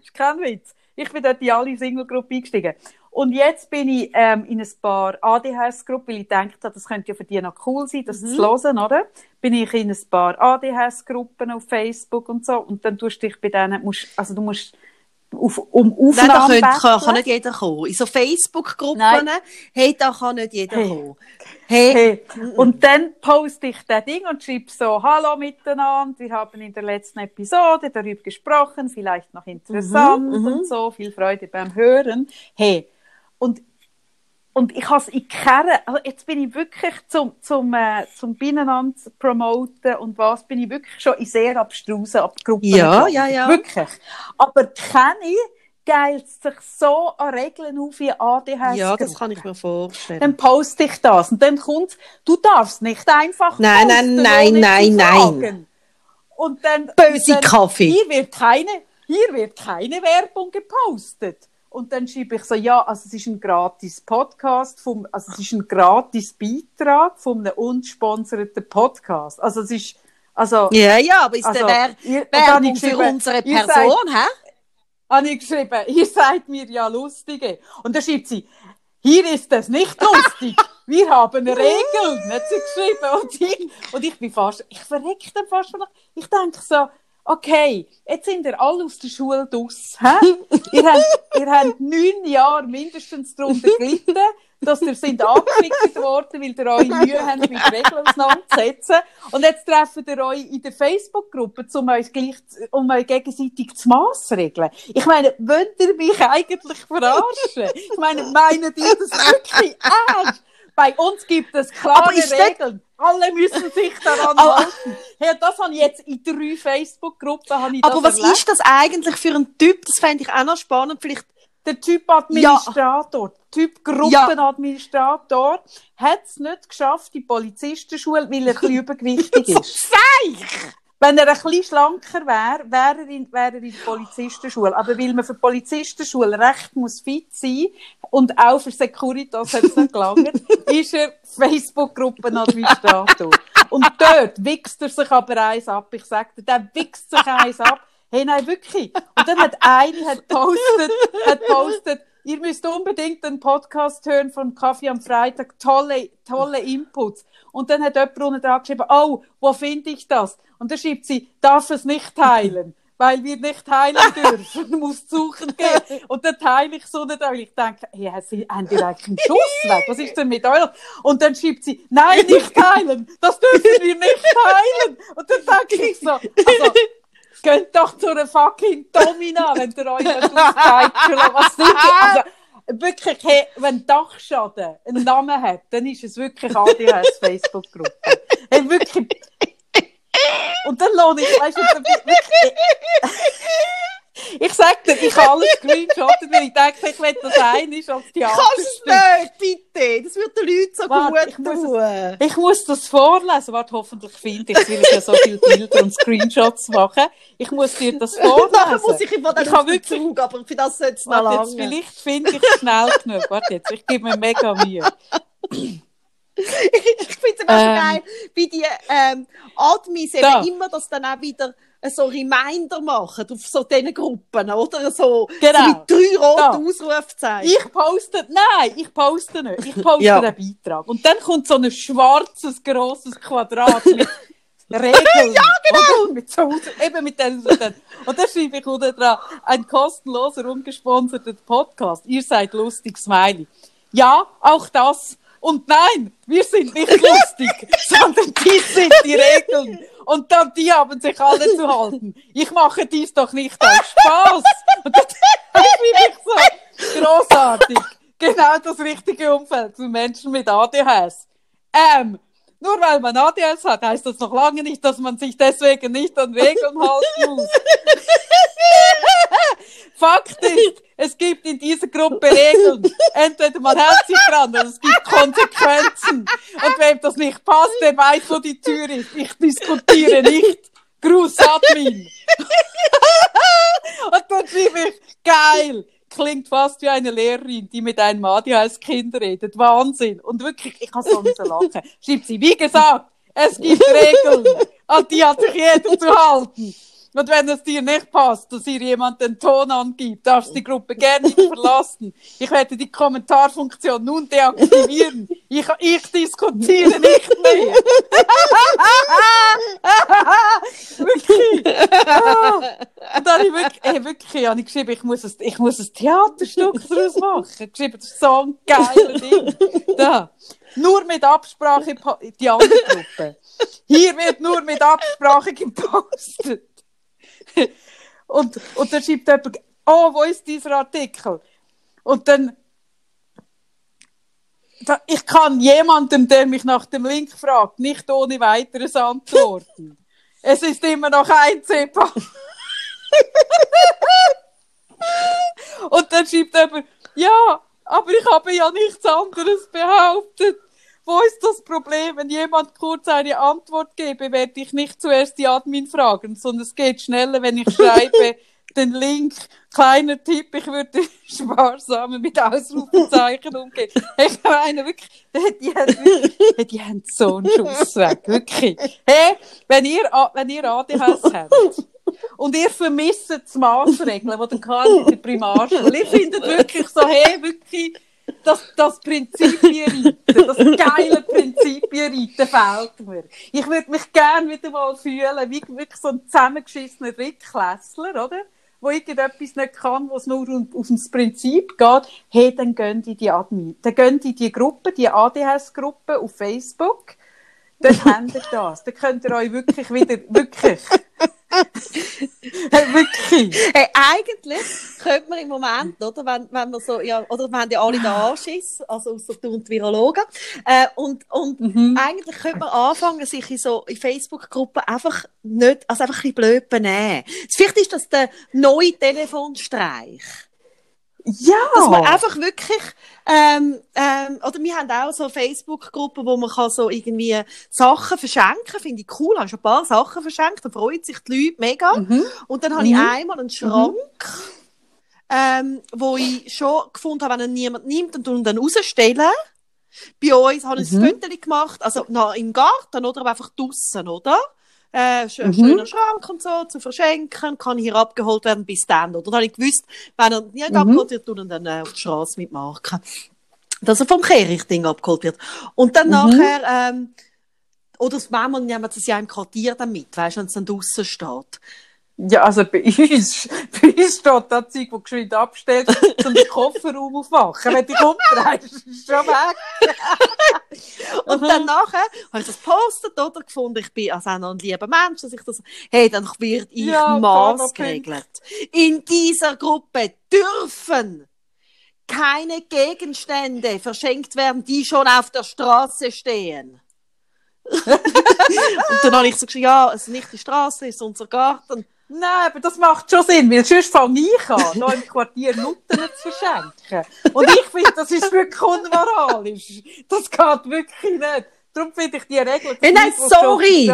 ist kein Witz. Ich bin dort in alle Single-Gruppe eingestiegen. Und jetzt bin ich ähm, in ein paar ADHS-Gruppen, weil ich gedacht habe, das könnte ja für die noch cool sein, das zu hören, oder? Bin ich in ein paar ADHS-Gruppen auf Facebook und so. Und dann tust du dich bei denen, musst, also du musst auf, um Nein, da Aufnahmen kann, kann nicht jeder kommen. In so Facebook-Gruppen, Nein. hey, da kann nicht jeder Hey. kommen. Hey, Hey. Und dann poste ich das Ding und schreibe so, hallo miteinander, wir haben in der letzten Episode darüber gesprochen, vielleicht noch interessant Mhm, und so, viel Freude beim Hören. Hey, und, und ich habe es in keiner, also jetzt bin ich wirklich zum, zum, äh, zum Binnenland promoten und was, bin ich wirklich schon in sehr abstrusen Gruppen. Ja, ja, ja. Wirklich. Aber kenne geilt sich so an Regeln auf wie ADHS. ja, das kann ich mir vorstellen. Dann poste ich das und dann kommt, du darfst nicht einfach Nein, posten, nein, nein, nein, fragen. Und dann Böse dann, Kaffee. Hier wird keine, hier wird keine Werbung gepostet. Und dann schreibe ich so, ja, also es ist ein gratis Podcast, vom, also es ist ein gratis Beitrag von einem unsponsorten Podcast. Also es ist, also, Ja, ja, aber ist Also, der Wer Werbung für unsere Person, hä? habe ich geschrieben, ihr seid mir ja lustige. Und dann schreibt sie, hier ist es nicht lustig. Wir haben Regeln, hat sie geschrieben. Und ich, und ich bin fast, ich verreck dann fast von, ich denke so, okay, jetzt sind ihr alle aus der Schule draus. Hä? ihr, habt, ihr habt neun Jahre mindestens darunter gelitten, dass ihr sind angefickt worden, weil ihr eure Mühe habt, mit Regeln auseinanderzusetzen. Und jetzt treffen ihr euch in der Facebook-Gruppe, um euch, gleich, um euch gegenseitig zu massregeln. Ich meine, wollt ihr mich eigentlich verarschen? Ich meine, meinen die das wirklich ernst? Bei uns gibt es klare Regeln. Alle müssen sich daran halten. Hey, das habe ich jetzt in drei Facebook-Gruppen Aber was erlebt. ist das eigentlich für ein Typ? Das fände ich auch noch spannend. Vielleicht, Der Typ Administrator, Typ Gruppenadministrator, hat es nicht geschafft, die Polizistenschule, weil er ein bisschen übergewichtig ist. Wenn er ein bisschen schlanker wäre, wäre er, in, wäre er in der Polizistenschule. Aber weil man für die Polizistenschule recht muss fit sein und auch für Securitas hat es nicht gelangt, ist er Facebook-Gruppenadministrator. Und dort wichst er sich aber eins ab. Ich sag dir, der wichst sich eins ab. Hey, nein, wirklich. Und dann hat eine hat postet, hat postet, ihr müsst unbedingt den Podcast hören von Kaffee am Freitag. Tolle, tolle Inputs. Und dann hat jemand unten dran geschrieben, oh, wo finde ich das? Und dann schreibt sie, darf es nicht teilen, weil wir nicht teilen dürfen, muss suchen gehen. Und dann teile ich so nicht, weil ich denke, hey, Sie- haben die eigentlich einen Schuss weg? Was ist denn mit euch? Und dann schreibt sie, nein, nicht teilen, das dürfen wir nicht teilen. Und dann denke ich so, also, Geht doch zu einer fucking Domina, wenn ihr euch nicht lasst. Was sind? Also, wirklich, hey, wenn Dachschaden einen Namen hat, dann ist es wirklich ADHS Facebook-Gruppe. Hey, wirklich. Und dann lohne ich, weißt du, wirklich, ich sag dir, ich habe alles screenshottet, weil ich denke, ich will das ein ist als Theater. kannst du nicht, bitte. Das wird den Leuten so Warte, ich gut muss tun. Ich muss das vorlesen. Warte, hoffentlich finde ich es, weil ich ja so viele Bilder und Screenshots mache. Ich muss dir das vorlesen. Nachher muss ich immer Ich den habe Bezug, aber für das sollte es noch lange. vielleicht finde ich es schnell genug. Warte jetzt, ich gebe mir mega Mühe. ich finde es so Ähm. geil, wie die ähm, Admins eben Da. immer das dann auch wieder so Reminder machen auf so diesen Gruppen, oder? So, Genau. so mit drei roten Ausrufzeichen. Ich poste, nein, ich poste nicht. Ich poste Ja. den Beitrag. Und dann kommt so ein schwarzes, grosses Quadrat mit Regeln. ja, genau. Mit so, eben mit den, mit den. Und da schreibe ich unten dran, ein kostenloser, ungesponserter Podcast. Ihr seid lustig, Smiley. Ja, auch das. Und nein, wir sind nicht lustig, sondern die sind die Regeln. Und dann, die haben sich alle zu halten. Ich mache dies doch nicht aus Spaß. Und schreibe ich so, großartig. Genau das richtige Umfeld für Menschen mit ADHS. Ähm, nur weil man ADHS hat, heißt das noch lange nicht, dass man sich deswegen nicht an Regeln halten muss. Fakt ist, es gibt in dieser Gruppe Regeln. Entweder man hält sich dran oder es gibt Konsequenzen. Und wem das nicht passt, der weiß, wo die Tür ist. Ich diskutiere nicht. Gruß Admin. Und dann schrieb ich, geil. Klingt fast wie eine Lehrerin, die mit einem ADHS-Kind redet. Wahnsinn. Und wirklich, ich kann so müssen lachen. Schreibt sie, wie gesagt, es gibt Regeln. An die hat sich jeder zu halten. Und wenn es dir nicht passt, dass hier jemand den Ton angibt, darfst du die Gruppe gerne wieder verlassen. Ich werde die Kommentarfunktion nun deaktivieren. Ich, ich diskutiere nicht mehr. wirklich. Ah. Und dann habe ich wirklich, ey, wirklich, habe ich geschrieben, ich muss ein, ich muss ein Theaterstück daraus machen. Ich habe geschrieben, das ist so ein geiler Ding. Da. Nur mit Absprache po- die andere Gruppe. Hier wird nur mit Absprache gepostet. Und, und dann schreibt jemand, oh, wo ist dieser Artikel? Und dann, da, ich kann jemandem, der mich nach dem Link fragt, nicht ohne weiteres antworten. Es ist immer noch einsehbar. Und dann schreibt jemand, ja, aber ich habe ja nichts anderes behauptet. Wo ist das Problem? Wenn jemand kurz eine Antwort gebe, werde ich nicht zuerst die Admin fragen, sondern es geht schneller, wenn ich schreibe den Link. Kleiner Tipp, ich würde sparsamer mit Ausrufezeichen umgehen. Ich meine, wirklich, die haben, wirklich, die haben so einen Schuss weg, wirklich. Hey, wenn ihr, wenn ihr ADHS habt, und ihr vermisst die Maßregeln, die der Karl in der Primarschule. Ihr findet wirklich so, hey, wirklich, das, das Prinzipienreiten, das geile Prinzipienreiten fehlt mir. Ich würde mich gerne wieder mal fühlen, wie wirklich so ein zusammengeschissener Drittklässler, oder? Wo irgendetwas nicht kann, wo es nur um, auf das Prinzip geht. Hey, dann gehen die die Admin, dann gehen die die Gruppe, die ADHS-Gruppe auf Facebook. Dann habt das. Dann könnt ihr euch wirklich wieder, wirklich, hey, wirklich. Hey, eigentlich könnte man im Moment, oder, wenn, wenn wir so, ja, oder wir haben ja alle den Anschiss, also ausser du und Virologen, äh, und, und Mhm. eigentlich könnte man anfangen, sich in so, in Facebook-Gruppen einfach nicht, also einfach ein bisschen blöd benehmen. Vielleicht ist das der neue Telefonstreich. Ja. Dass man einfach wirklich, ähm, ähm, oder wir haben auch so Facebook-Gruppen, wo man kann so irgendwie Sachen verschenken, finde ich cool, habe schon ein paar Sachen verschenkt, da freuen sich die Leute mega. Mhm. Und dann habe ich Mhm. einmal einen Schrank, ähm, wo ich schon gefunden habe, wenn ihn niemand nimmt und dann rausstellen. Bei uns habe ich Mhm. ein Foto gemacht, also noch im Garten oder aber einfach draussen, oder? Äh, schön, Mhm. schöner Schrank und so, zu verschenken, kann hier abgeholt werden bis dann. Oder dann habe ich gewusst, wenn er nicht Mhm. abgeholt wird, tun dann äh, auf die Straße mitmarken. Dass er vom Kehrichting abgeholt wird. Und dann Mhm. nachher, ähm, oder manchmal nehmen sie es ja im Quartier dann mit, weißt du, wenn es dann draussen steht. Ja, also bei uns, bei uns steht das Zeug, das geschwind abstellt, um den Kofferraum aufmachen. Wenn du dich umdrehst, ist es schon weg. Und dann nachher habe ich das postet oder gefunden, ich bin also auch noch ein lieber Mensch, dass ich das, hey, dann wird ich Ja, maßgeregelt. In dieser Gruppe dürfen keine Gegenstände verschenkt werden, die schon auf der Straße stehen. Und dann habe ich so gesagt, ja, es ist nicht die Straße, es ist unser Garten. Nein, aber das macht schon Sinn, weil sonst fange ich an, noch im Quartier Nutten zu verschenken. Und ich finde, das ist wirklich unmoralisch. Das geht wirklich nicht. Darum finde ich die Regel. Hey, nein, sorry.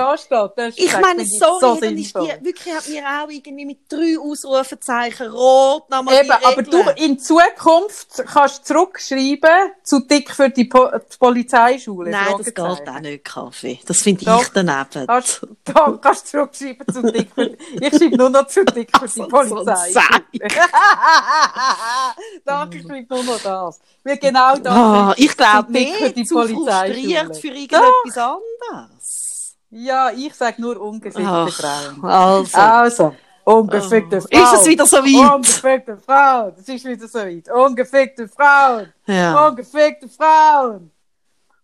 Ich meine, sorry, so dann ist die, wirklich hat mir auch irgendwie mit drei Ausrufezeichen rot nochmal Eben, aber du in Zukunft kannst zurückschreiben zu dick für die, po die Polizeischule. Nein, das geht auch nicht, Kaffee. Das finde ich daneben. Kannst, da kannst du zurückschreiben zu dick für Ich schreibe nur noch zu dick für die Polizei. Danke, ich schreibe nur noch das. Wie genau das. Ah, ich glaube dick für die Polizeischule. Irgendetwas anderes. Ja, ich sage nur ungefickte Frauen. also. Also, ungefickte Oh. Frauen. Ist es wieder so weit? Ungefickte Frauen. Es ist wieder so weit. Ungefickte Frauen. Ja. Ungefickte Frauen.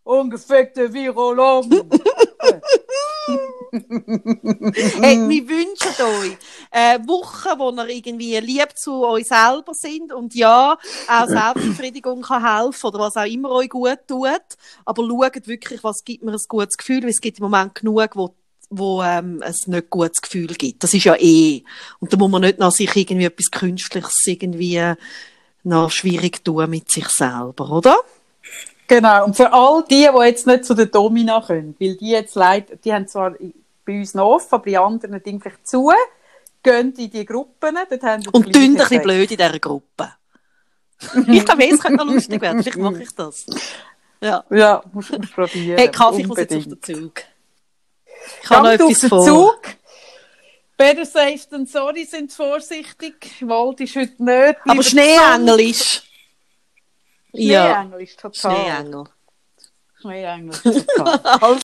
Ungefickte Virologen. Hey, wir wünschen euch äh, Wochen, wo ihr irgendwie lieb zu euch selber sind und ja, auch Selbstbefriedigung kann helfen oder was auch immer euch gut tut. Aber schaut wirklich, was gibt mir ein gutes Gefühl, weil es gibt im Moment genug, wo wo ähm, es nicht gutes Gefühl gibt. Das ist ja eh. Und da muss man nicht noch sich irgendwie etwas Künstliches irgendwie noch schwierig tun mit sich selber, oder? Genau. Und für all die, die jetzt nicht zu der Domina können, weil die jetzt leider, die haben zwar bei uns noch offen, aber die anderen Dingen vielleicht zu, gehen in die Gruppen, dort haben sie Und dünn ein bisschen blöd in dieser Gruppe. ich glaube, es könnte noch lustig werden. Vielleicht mache ich das. Ja. Ja, musst du probieren. Hey, Kaffee, ich muss jetzt auf den Zug. Ich habe noch etwas den vor. Zug. Better safe than sorry, sind vorsichtig. Wald ist heute nicht. Aber Schneeengel ist... Ja, Schneeengel ist total. Schneeengel. Schneeengel ist total.